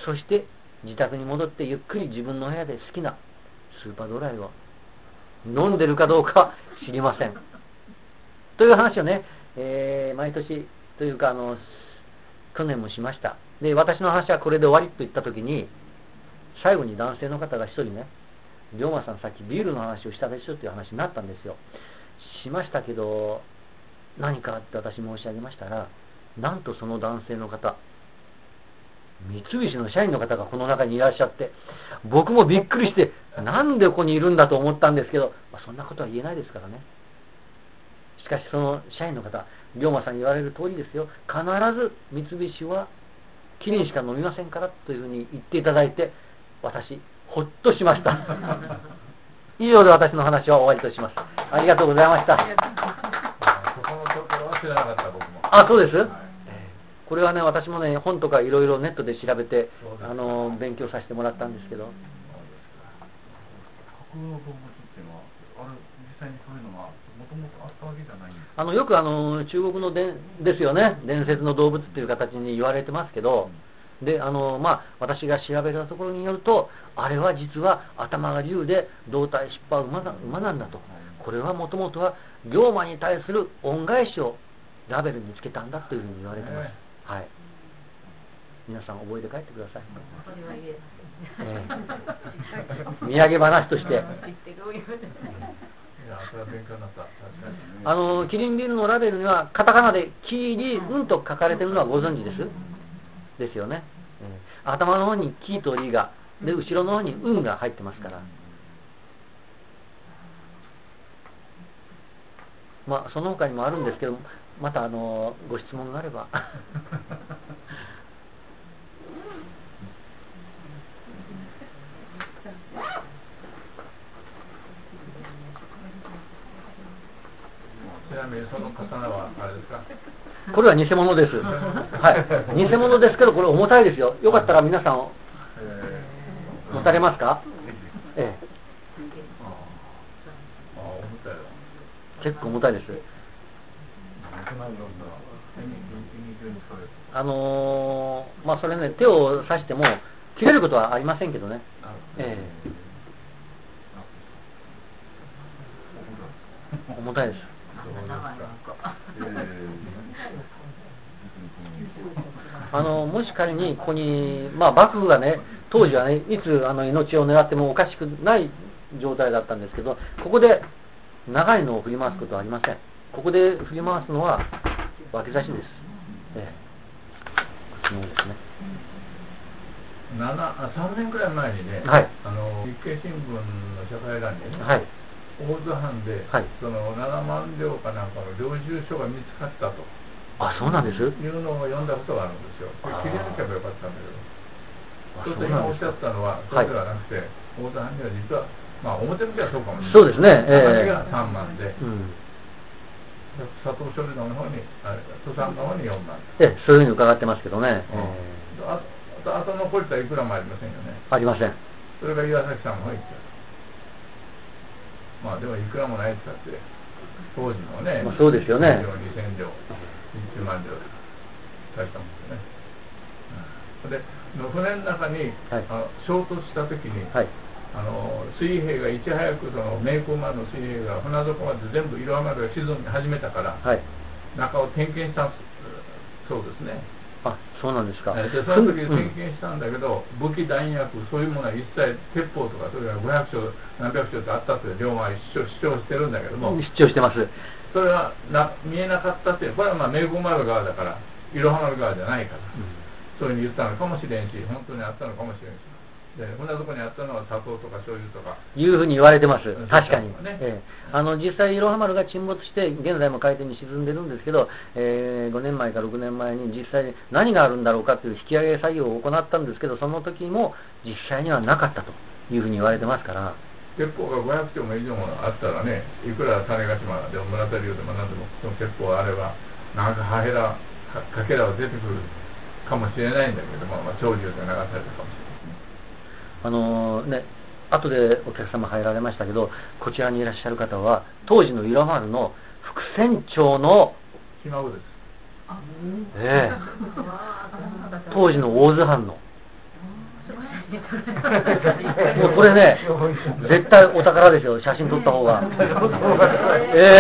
S3: そして、自宅に戻ってゆっくり自分の部屋で好きなスーパードライを飲んでるかどうか知りません。という話をね、えー、毎年というか、あの、去年もしました。で、私の話はこれで終わりと言ったときに、最後に男性の方が一人ね、龍馬さんさっきビールの話をしたでしょっていう話になったんですよ。しましたけど、何かって私申し上げましたら、なんとその男性の方、三菱の社員の方がこの中にいらっしゃって、僕もびっくりして、なんでここにいるんだと思ったんですけど、まあ、そんなことは言えないですからね。しかしその社員の方、龍馬さんに言われる通りですよ。必ず三菱はキリンしか飲みませんからというふうに言っていただいて、私、ほっとしました。以上で私の話は終わりとします。ありがとうございました。あそうです、はい、これはね私もね本とかいろいろネットで調べてあの勉強させてもらったんですけど。
S6: 架空の動物っていうのはあれ実際にそういうのはもともとあったわけじゃないんです
S3: あのよくあの中国のでですよね。伝説の動物っていう形に言われてますけど、うんで、あの、まあ、私が調べたところによると、あれは実は頭が竜で、胴体尻尾は馬馬なんだと。これはもともとは、龍馬に対する恩返しをラベルにつけたんだというふうに言われてます。はい。皆さん覚えて帰ってください。えー、土産話として。あのキリンビールのラベルにはカタカナで「キリン」と書かれてるのはご存知ですですよね、えー頭の方に「キ」と「リ」がで後ろの方に「運」が入ってますから。まあその他にもあるんですけどまたあのご質問があれば。
S6: ちなみにその刀はあれですか？
S3: これは偽物です。はい。偽物ですけどこれ重たいですよ。よかったら皆さん
S6: え
S3: 持たれますか？ええ。結構重たいです。あのー、まあそれね手を刺しても切れることはありませんけどね。ええ。重たいですあのもし仮にここに、まあ、幕府がね当時はねいつあの命を狙ってもおかしくない状態だったんですけどここで長いのを振り回すことはありません。ここで振り回すのは脇差しです。ええ。そうですね。
S6: 七あ3年くらい前にね、
S3: はい。
S6: あの日経新聞の社会欄にね、
S3: はい。
S6: 大津藩で、
S3: はい。
S6: その7万両かなんかの領収書が見つかったと
S3: あそうなんです？
S6: いうのを読んだことがあるんですよ。これ切り抜けばよかったんだけど。
S3: あ
S6: ちょっと今おっしゃったのは、そうではなくて、大津藩には実は、まあ表向きはそうかもしれない。
S3: そうですね。ええ。
S6: 話が3万で、
S3: うん。
S6: 佐藤処理の方に、あ土産の方に4万。
S3: ええそういうふうに伺ってますけどね、ええ。
S6: ああと残りたいくらもありませんよね。
S3: ありません。
S6: それが岩崎さんの方に行っちゃう。まあでもいくらもないって言ったって、当時のね、
S3: まあそうですよね。
S6: 2千両、1万両、大したもんですね。うん。で、の船の中に、
S3: はい。
S6: あの衝突した時に、
S3: はい。
S6: あの水兵がいち早くその名工丸の水兵が船底まで全部色丸が沈み始めたから、
S3: はい。
S6: 中を点検したそうですね。
S3: あそうなんですか。
S6: えーでその時
S3: うん
S6: 点検したんだけど、武器弾薬そういうものは一切鉄砲とかそれから500丁何百丁ってあったって龍馬は主張してるんだけども、
S3: 主張してます
S6: それはな見えなかったってこれはまあ名工丸側だからいろは丸側じゃないから、そういうふうに言ったのかもしれんし本当にあったのかもしれんし。でこんなとこにあったのは砂糖とか醤油とか。
S3: いうふうに言われてます。
S6: うん、
S3: 確かに、
S6: ね。
S3: ええ。あの実際、いろは丸が沈没して、現在も海底に沈んでるんですけど、え5年前か6年前に実際に何があるんだろうかという引き上げ作業を行ったんですけど、その時も実際にはなかったというふうに言われてますから、
S6: 鉄砲が500丁も以上もあったらねいくら種子島でも村田流でも何でもその鉄砲があればなんかはへらかかけらは出てくるかもしれないんだけども、まあ、長寿で流されるかもしれない。
S3: あのね、後でお客様入られましたけど、こちらにいらっしゃる方は、当時のいろは丸の副船長の、
S6: ひ孫です。
S3: ええ。当時の大津藩の。もうこれね、絶対お宝ですよ、写真撮った方が。え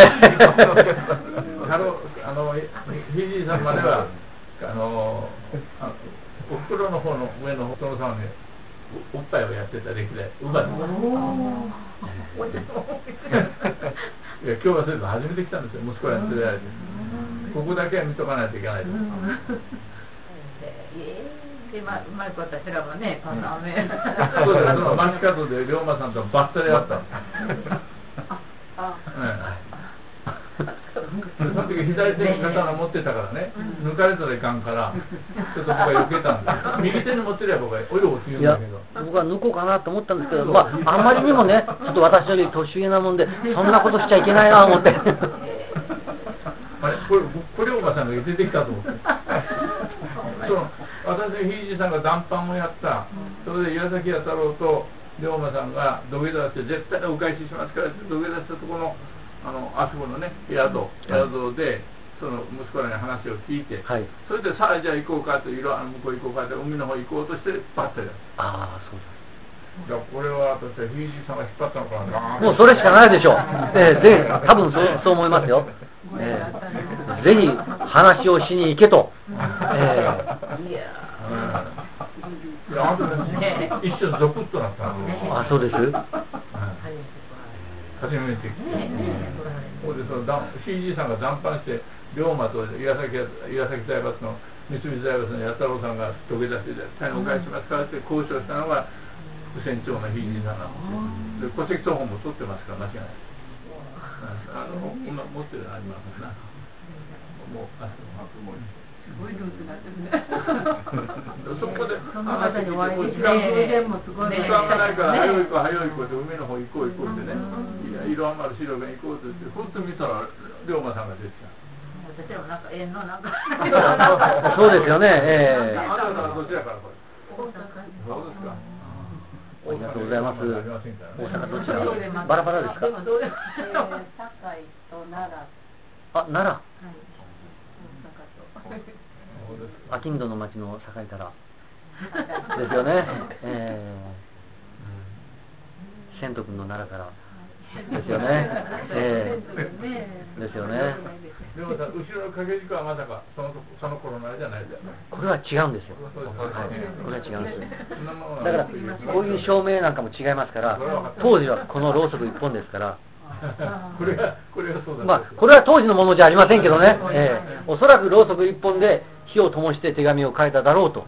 S6: あのあのひじいさんまではあのあおふくろの方の上のお父さんにおおっぱいをやってた歴代。乳母ですいや今日はそれと初めて来たんですよ息子やって。る。やつここだけは見とかないといけないと
S7: でまうまいことすればね、こんな雨。
S6: そうですその街角で龍馬さんとばったり会ったんです
S7: あ
S6: その時左手に刀持ってたからね、抜かれたらいかんから、ちょっと僕は避けたんです。右手に持ってれば僕はおよって言う
S3: いや
S6: んだけど。、
S3: 僕は抜こうかなと思ったんですけど、まあ、あんまりにもね、ちょっと私より年上なもんで、そんなことしちゃいけないなと思って。
S6: あれ？これ、これおばさんが出てきたと思って。その私のひいじさんが談判をやった、それで岩崎弥太郎と龍馬さんが土下座して、絶対お返ししますからって土下座したところの、あの、あそこのね、宿、宿で、その息子らに話を聞いて、
S3: はい。
S6: それでさあじゃあ行こうかと、いろあの向こう行こうかと、海の方行こうとして、バッて。
S3: ああ、そう
S6: いやこれは私はひいじさんが引っ張ったのかな。
S3: もうそれしかないでしょう。ええぜ多分そうそう思いますよ。ええぜひ話をしに行けと。え
S7: いや
S6: いや、あんたね、一瞬ゾクッとなった
S3: あ、そうです？
S6: うん初めて来て、それでそのだ CG さんが談判して龍馬と岩崎岩崎財閥の三菱財閥の弥太郎さんが土下座して絶対にお返ししますからって交渉したのが副船長の CG さんなんで戸籍謄本も取ってますから間違いないあの今持ってるのありますなもうあ
S7: すごいルーツになってるね。
S6: そこで時間がないから、早い行こう、早い行こうって、海の方行こう行こうってね、いや色余る白が行こうって言って、ふっと見たら、龍馬さんが出てきた。
S7: 私はなんか縁のなんか。
S3: そうですよね、ええ
S6: あなたはどちらからこれ。
S7: 大阪
S6: そうですか。
S3: ありがとうございます。大阪どちらバラバラですか？
S7: でもどうでも
S8: えー堺と奈良
S3: あ、奈良。
S6: そうです
S3: アキンドの町の境から。ですよね。えー、仙斗君の奈良から。ですよね。えー、ですよね。
S6: 龍馬さん、後ろの掛け軸はまさか、そのその頃のあれじゃないですよ。
S3: これは違うんですよ。はい、これは違うんです。
S6: そんなものは
S3: だから、こういう照明なんかも違いますから、当時はこのろうそく一本ですから、
S6: これが、これがそうだ
S3: まあ、これは当時のものじゃありませんけどね、ええおそらくろうそく一本で火を灯して手紙を書いただろうと。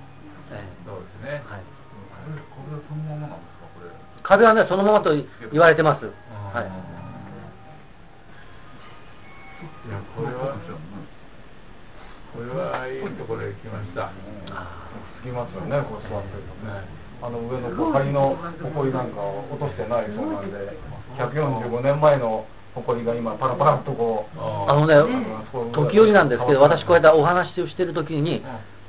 S3: え
S6: そうですね。
S3: えはい、
S1: これそのままなんですかこれ
S3: 壁はね、そのままと言われてます。はい。
S6: いや、これは、これはいいところへ来ました。
S1: つきますよねこう座ってるとね。あの上の梁の埃なんかを落としてないそうなんで145年前の埃が今パラパラっとこう
S3: あのね、時折なんですけど、私こうやってお話をしてる時に、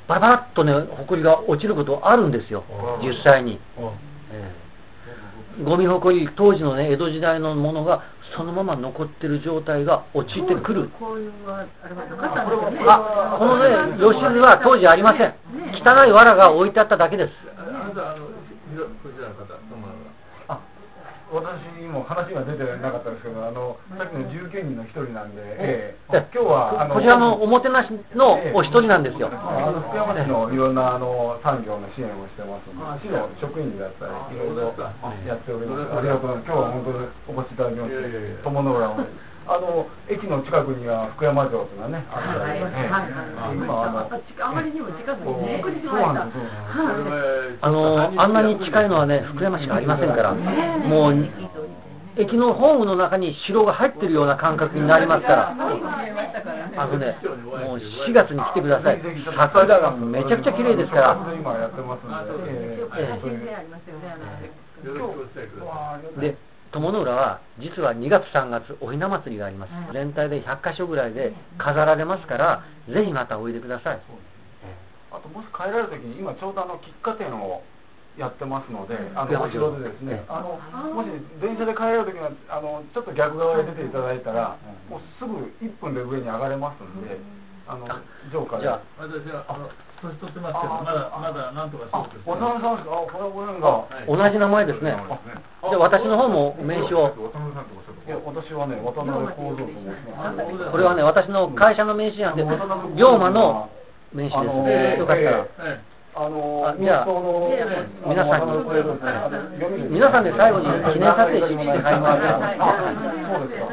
S3: バラバラっとね、埃が落ちることあるんですよ、実際に。ええゴミ埃、当時のね、江戸時代のものが、そのまま残ってる状態が落ちてくる。
S7: こういうはあれはなかったんですよね。
S3: あ、このね、吉津は当時ありません。汚い藁が置いてあっただけです。
S6: あな
S1: 私も話が出てなかったんですけどあのさっきの19人の一人なんで、ええ
S3: で
S1: 今日はあの
S3: こちらのおもてなしのお一人なんですよ。
S1: あの福山市のいろんなあの産業の支援をしてますので、市の職員だったり、いろいろやっております。ありがとうございます。今日は本当にお越しいただきまして、友の浦を。あの駅の近くには福山城というのがね、あったり、ええ
S7: はい。はい
S1: 今あの
S7: あまりにも近くにびっくりし
S1: そう
S7: ました。
S1: なんですそうなんです
S7: はい
S3: あの、あんなに近いのはね、福山しかありませんから、もう、駅のホームの中に城が入ってるような感覚になりますから、あのね、もう4月に来てください。桜がめちゃくちゃ綺麗ですから、
S1: 今やってますんで、
S3: 友の浦は実は2月3月おひな祭りがあります。全体で100箇所ぐらいで飾られますから、ぜひまたおいでください。
S1: あともし帰られる時に今ちょうどあの喫茶店をやってますので、あの後ろでですね、あのもし電車で帰られる時にはあのちょっと逆側へ出ていただいたら、もうすぐ1分で上に上がれますんで、あの城下で。
S3: じゃあ
S6: 私は、あの、年取ってますけど、まだ、まだ、なんとかしよ
S1: あ
S6: うとして
S1: 渡辺さんですか？あ、これはご縁が。
S3: 同じ名前ですね。で、私の方も名刺を、
S1: いや私はね、渡辺幸三と申します。
S3: これはね、私の会社の名刺なんで、龍馬の名刺ですね。よかったら。
S6: はい。
S1: あの
S3: あじゃあ皆さんに皆さんで最後に記念撮影して帰ります
S1: あそうですか。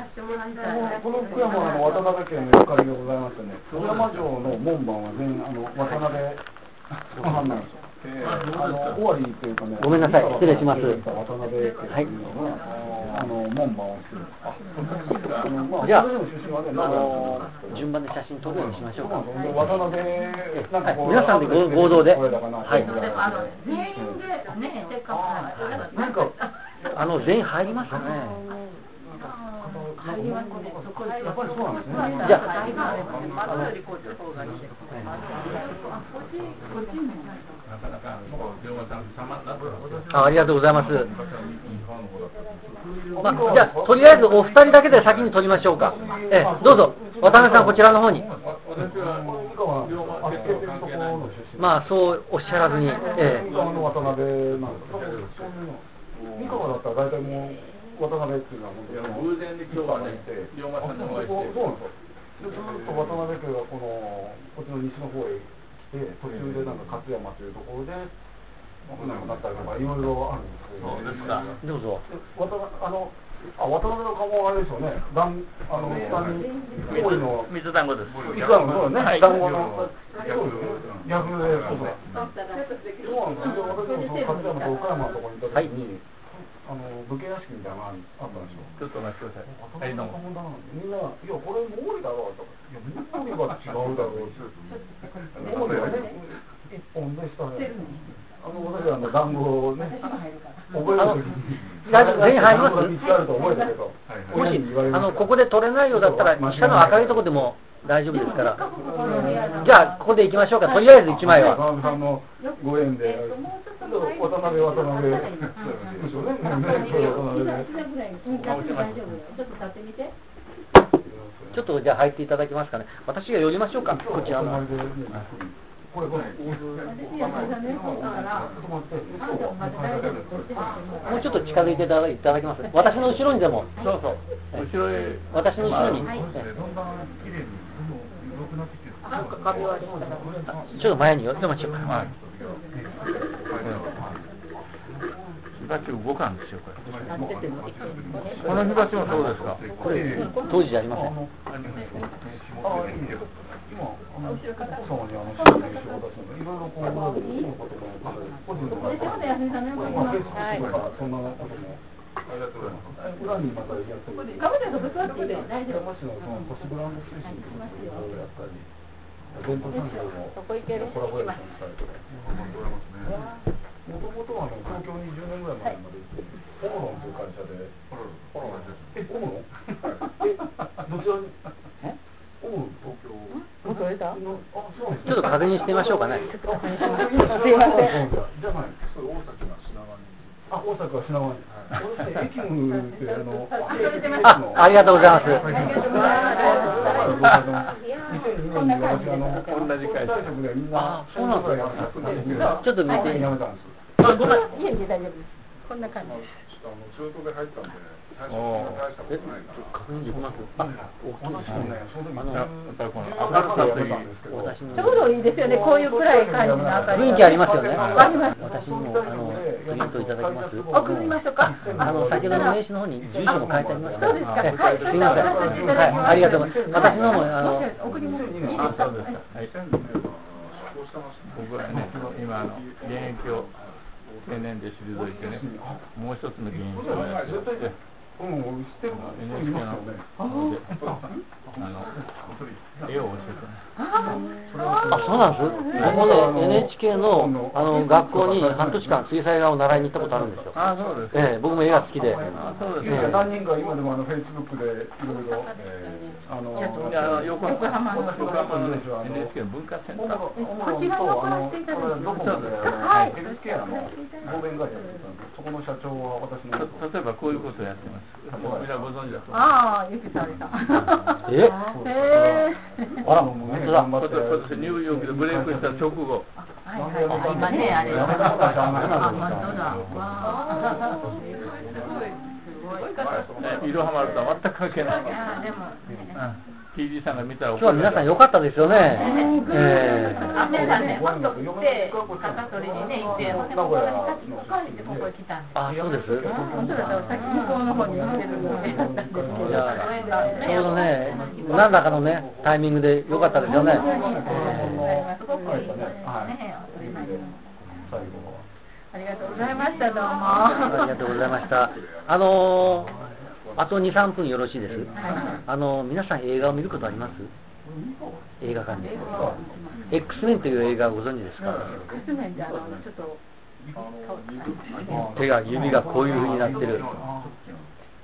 S1: この福山はあの渡辺家のゆかりでございましてね、福山城の門番は全員あの渡辺さんなんですよ。あの尾張というかね、
S3: ごめんなさい失礼します。
S1: 渡辺家ってい。うのが、あの門番をしてる。
S3: じゃあ、順番で写真撮るようにしましょうか。
S1: 渡辺なんかこう
S3: 皆さんで合合同で。はい。
S1: なんか
S3: あの、全員入りますかね。
S7: 入りますね。そこ
S1: やっぱりそうなんですね。
S6: なかなか、龍馬さん様になってます。
S3: あありがとうございます。まあ、じゃあ、とりあえずお二人だけで先に撮りましょうか。ええ、どうぞ、渡辺さん、こちらの方に。まあ、そうおっしゃらずに、ええ、
S1: 渡辺なんですか。三河だったら大体もう渡辺っていうのは
S6: 偶然で今日はね、龍馬さんにお会いして。
S1: そうなんですか。でずっと渡辺家がこのこっちの西の方へ来て途中でなんか勝山というところで船になったりとかいろいろあるんですけど。
S6: そうですか
S3: どうぞ。
S1: で渡辺あのあ、渡辺の家紋はあれですよね。団あの下にの。
S6: 水団子です。
S1: 水団子そうね。
S6: はい
S1: 団子の。そうですよね。逆でそうだ。そうなんですよ。私もその勝山と岡山のところに行った時に、あの武家屋敷みたいなのがあったんですよ。
S6: ちょっとお待ちください。はい、どうも。
S1: みんな、いや、これ毛利だろうとか、いや、毛利は違うだろう。毛利はね、一本でしたね。あの、私はあの団子をね、覚える
S3: 全員入ります？
S1: 団子が見つかると覚えたけど。
S3: もし、あの、ここで取れないようだったら、下の明るいところでも大丈夫ですから。じゃあ、ここで行きましょうか。とりあえず1枚は。ちょっとじゃあ入っていただけますかね。私が寄りましょうか。こちらの。
S1: これ、これ。
S3: もうちょっと近づいていただいただけます？私の後ろにでも。
S6: そうそう。後ろへ。
S3: 私の後ろに。ちょっと前に寄ってましょうか？
S6: はい。火鉢動かんですよ、これ。この火鉢もそうですか？
S3: これ、当時じゃありません。
S1: 今、あの、奥様にあの、仕事仕事してい。ろい。ろこう、裏でそうい。うことも個人の方まあ、フェイスブックとか、そんなことも。裏にまたやってる。
S7: カメラがぶってい。て大丈夫
S1: 山市のその都市ブランド推進とかやったり、伝統産業のコラボレーションしたりとか。もともとはあの東京に10年ぐらい。前までて、ホモロンとい。う会社で。ホモロンえ、ホモロンえ、どちらにえホモロン。
S3: ちょっと確認してみましょうかね。
S7: すいません
S1: じゃ。あ、大阪は品川に。私ね、駅務って、あの、
S3: あ、ありがとうございます。
S1: 2002年に私、あの、
S6: 同じ会社
S1: 大職でみんな、
S3: あそうなんですかちょっと見て
S1: やめたんです。
S3: あ、ごめん。
S7: いえいえ大丈夫ですこんな感じ
S4: 中途で入ったんで、最初
S6: お
S4: 大したことないか？ら。
S3: 確認できますあ、大きいですね。
S1: その時
S3: あの、
S6: やっぱりこの明るさといい。
S3: 私の
S7: ちょうどいいですよねこういう暗い感じの明るい
S3: 雰囲気ありますよね。
S7: あります
S3: 私にも、あの、プリントいただきます。
S7: 送りましょうか？
S3: あの、先ほどの名刺の方に住所も書いてありました。
S7: そうですか？はい
S3: すみません。はい、ありがとうございます。私のも、あの、
S7: 送ります
S6: あ、そうですか？はい。僕はね、今あの現役を定年で退いてね、もう一つの現役をやってまして、
S1: うん、知ってる人い
S6: NHK の。あの絵を教えて。
S3: あ、そうなんです。僕もね、NHK の、あの、学校に半年間水彩画を習いに行ったことあるんですよ。
S6: あ、そうですか。
S3: ええ、僕も絵が好きで。
S6: あ、そうです
S1: いや
S6: か。
S1: 何人か今でもあのフェイスブックでいろいろ、あの、
S6: 横
S7: 横浜の
S6: 横浜のね NHK の文化センター。
S1: こちらのあの、これどこまで、あの、ヘルスケアの合弁会社で、そこの社長は私の。
S6: 例えばこういうことをやってます。もうみんなご存知だと。
S7: ああゆきさんさん
S3: え
S7: へえ？
S3: あら、
S1: もうね、
S3: 本当だ。
S6: ニューヨークでブレイクした直後、
S7: はいはいはい今ねあれ
S1: やめたことはしゃあない
S7: あ本当だわあすごい
S6: ね、いろはまるとは全く関係ない。
S7: あでも
S6: うん。TD さんが見たら
S3: 今日は皆さん良かったですよね。ええ
S7: あ皆さんね本当来て高取りにね行ってほんでここに立ちこかれてここへ来たんです
S3: あ、そうです。
S7: 本当だったらさっき向こうの方に行ってるのでだったんですけど
S3: いや、ちょうどね、何らかのね、タイミングで良かったですよね。え
S7: すごくいいですね
S1: 最後は。
S7: ありがとうございましたどうも
S3: ありがとうございました。あのーあと2、3分よろしいです。あのー皆さん映画を見ることあります？映画館で。X メンという映画をご存知ですか？
S7: ちょっと
S3: 手が、指がこういう風になってる。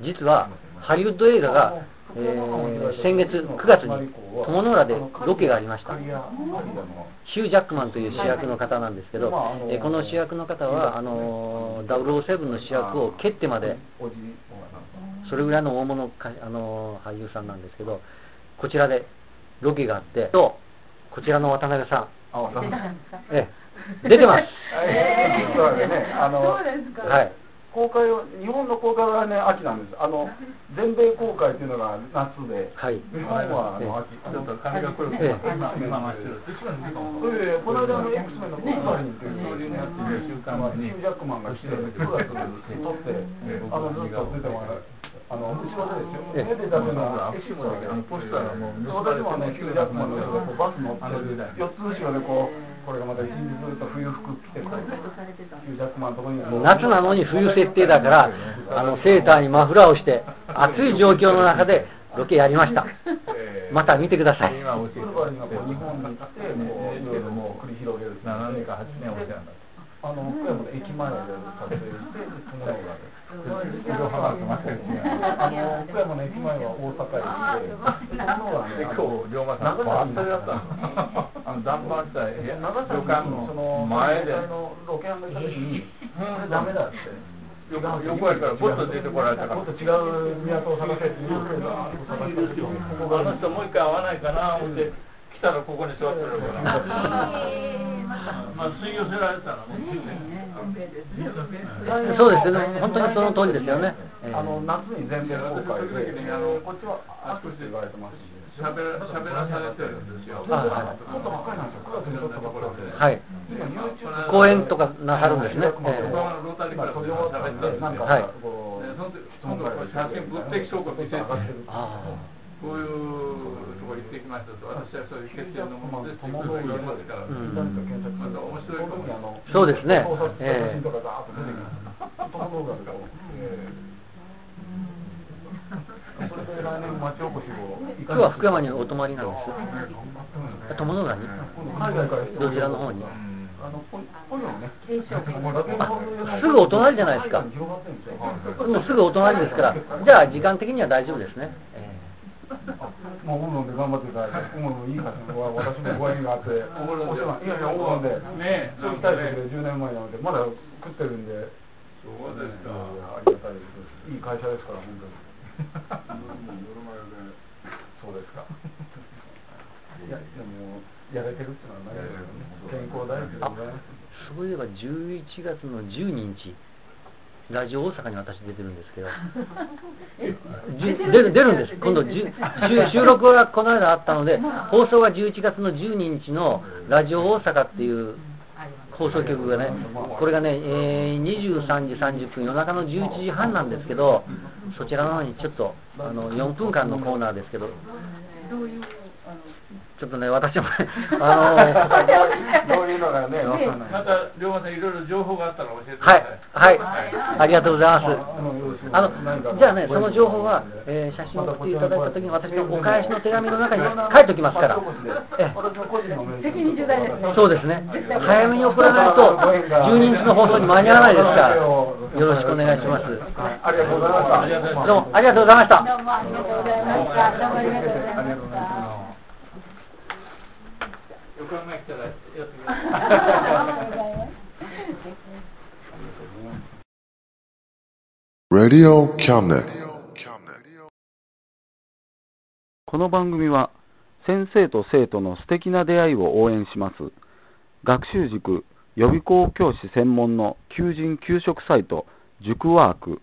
S3: 実は、ハリウッド映画が、えー先月9月に友の浦でロケがありました。ヒュー・ジャックマンという主役の方なんですけど、えーこの主役の方は、あのー007の主役を蹴ってまで、それぐらいの大物か、あのー俳優さんなんですけど、こちらでロケがあって、と、こちらの渡辺さん、ええ。出てます。
S1: 実はね、あの、
S7: そうですか？
S3: はい。
S1: 公開を、日本の公開はね、秋なんです。あの、全米公開っていうのが夏で、
S3: はい。
S1: 日本はあの秋。
S6: ちょっと金が来る
S3: ええ。
S6: 今、
S1: この間の X メンのう
S6: そういうのやってる週間
S1: まあ
S6: に
S1: ジャックマンが来て、9月に撮って、あの、ずっと出てもら
S4: あの後ろでですよ。
S3: ええ
S4: 目で出す
S6: もうあのポスターがもう
S4: 私もあのヒュージャックマンの人がこうバス乗ってる四つ後ろでこうこれがまた一日ずっと冬服着てこうヒュージャックマンのとに
S3: 夏なのに冬設定だから、あのセーターにマフラーをして、暑い状況の中でロケやりました。また見てください。
S4: 日本に来てこういろいろもう繰り広げるっていう
S6: 7年か8年お世話になって
S4: あの福山の駅前で撮影して友あの福山の駅前は大阪駅で
S6: あの前で
S4: ロケハンが行った時にこれダメだって
S6: 横やからポッと出てこられたら
S4: もっと違う港を探せって言うけど探した時にここ
S6: あの人もう一回会わないかな思って。来たらここに座ってるから。まあ吸い寄せられたらね。
S3: そうですよね、本当にその通りですよね。ええ。
S4: あの夏に全米公開で。あのこっちは暑くって言われてますし
S6: しゃべらしゃべらされてるんですよ。
S3: あはい。
S4: ちょっとばっかりなんですよ。9月にちょっとばっかりで。
S3: はい。演とかなさるんですね。
S6: ロータリークラブで喋ったん
S3: はい
S6: その時今度こう写真物的証拠見せて。
S3: あ
S6: こういうとこ行ってきましたと私はそういう決定のものですっていうことを言いますから、
S3: うん
S6: また面白いかもしれない
S3: そうですね。
S4: 盗撮
S3: ええ
S4: 写真とかザー。ッと出てきます友のがこうそれで来年町おこしを
S3: 今日は福山にお泊まりなんです。友の浦に
S4: 海外から人
S3: どちらの方に
S4: あのポポリオンね
S3: あすぐお隣じゃないですか。もうすぐお隣ですから、じゃあ時間的には大丈夫ですね。え
S4: もうオムロンで頑張っていただいて、オムロンいいかしら、私もご縁があって、
S6: オムロンで
S4: お世話いやいや、オムロンで、
S6: ねえ
S4: そういうタイプで10年前なので、まだ食ってるんで、
S6: そうですか
S4: ありがたいです。いい会社ですから、本当に。そうですか。いや、でも、やれてるっていうのはないですよね。健康大事で
S3: あ
S4: ございます。
S3: そういえば11月の12日、ラジオ大阪に私出てるんですけど、出る出るんです、今度収収録はこの間あったので、放送が11月の12日のラジオ大阪っていう放送局がね、これがね、えー23時30分、夜中の11時半なんですけど、そちらの方にちょっとあの4分間のコーナーですけど、ちょっとね、私もね、あの
S4: どういうのがね、わかんない。
S6: また龍馬さんいろいろ情報があったら教えてくだ
S3: はい、
S6: さい
S3: はい、ありがとうございます。あ
S4: あ
S3: の、じゃあね、その情報は、えー写真を送っていただいたときに、私のお返しの手紙の中に書いておきますから。え
S7: 責任重大ですね
S3: そうですね。早めに送らないと、12日の放送に間に合わないですから、よろしくお願いします。
S4: ありがとうございました。
S3: どうもありがとうございました。
S7: どうもありがとうございました。どうもありがとうございました。
S6: 横浜来たらやってくだ
S7: ありがとうございます。
S9: Radio Cabinet.
S1: この番組は先生と生徒の素敵な出会いを応援します学習塾予備校教師専門の求人・給食サイト塾ワーク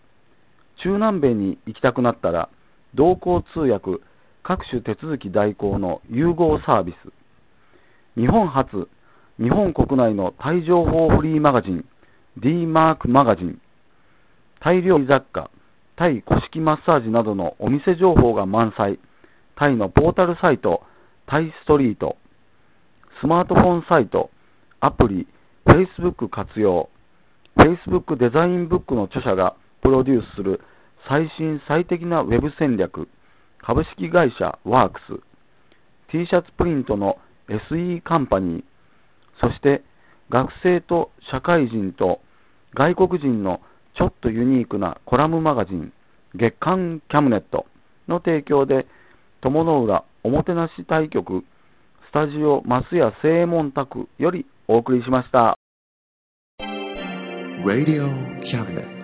S1: 中南米に行きたくなったら同行通訳各種手続き代行の融合サービス日本初日本国内のタイ情報フリーマガジン D マークマガジンタイ料理雑貨、タイ古式マッサージなどのお店情報が満載、タイのポータルサイト、タイストリート、スマートフォンサイト、アプリ、Facebook 活用、Facebook デザインブックの著者がプロデュースする最新最適なウェブ戦略、株式会社ワークス、T シャツプリントの SE カンパニー、そして学生と社会人と外国人のちょっとユニークなコラムマガジン月刊キャムネットの提供で友の浦おもてなし対局スタジオ増屋正門宅よりお送りしました。
S9: Radio Cabinet.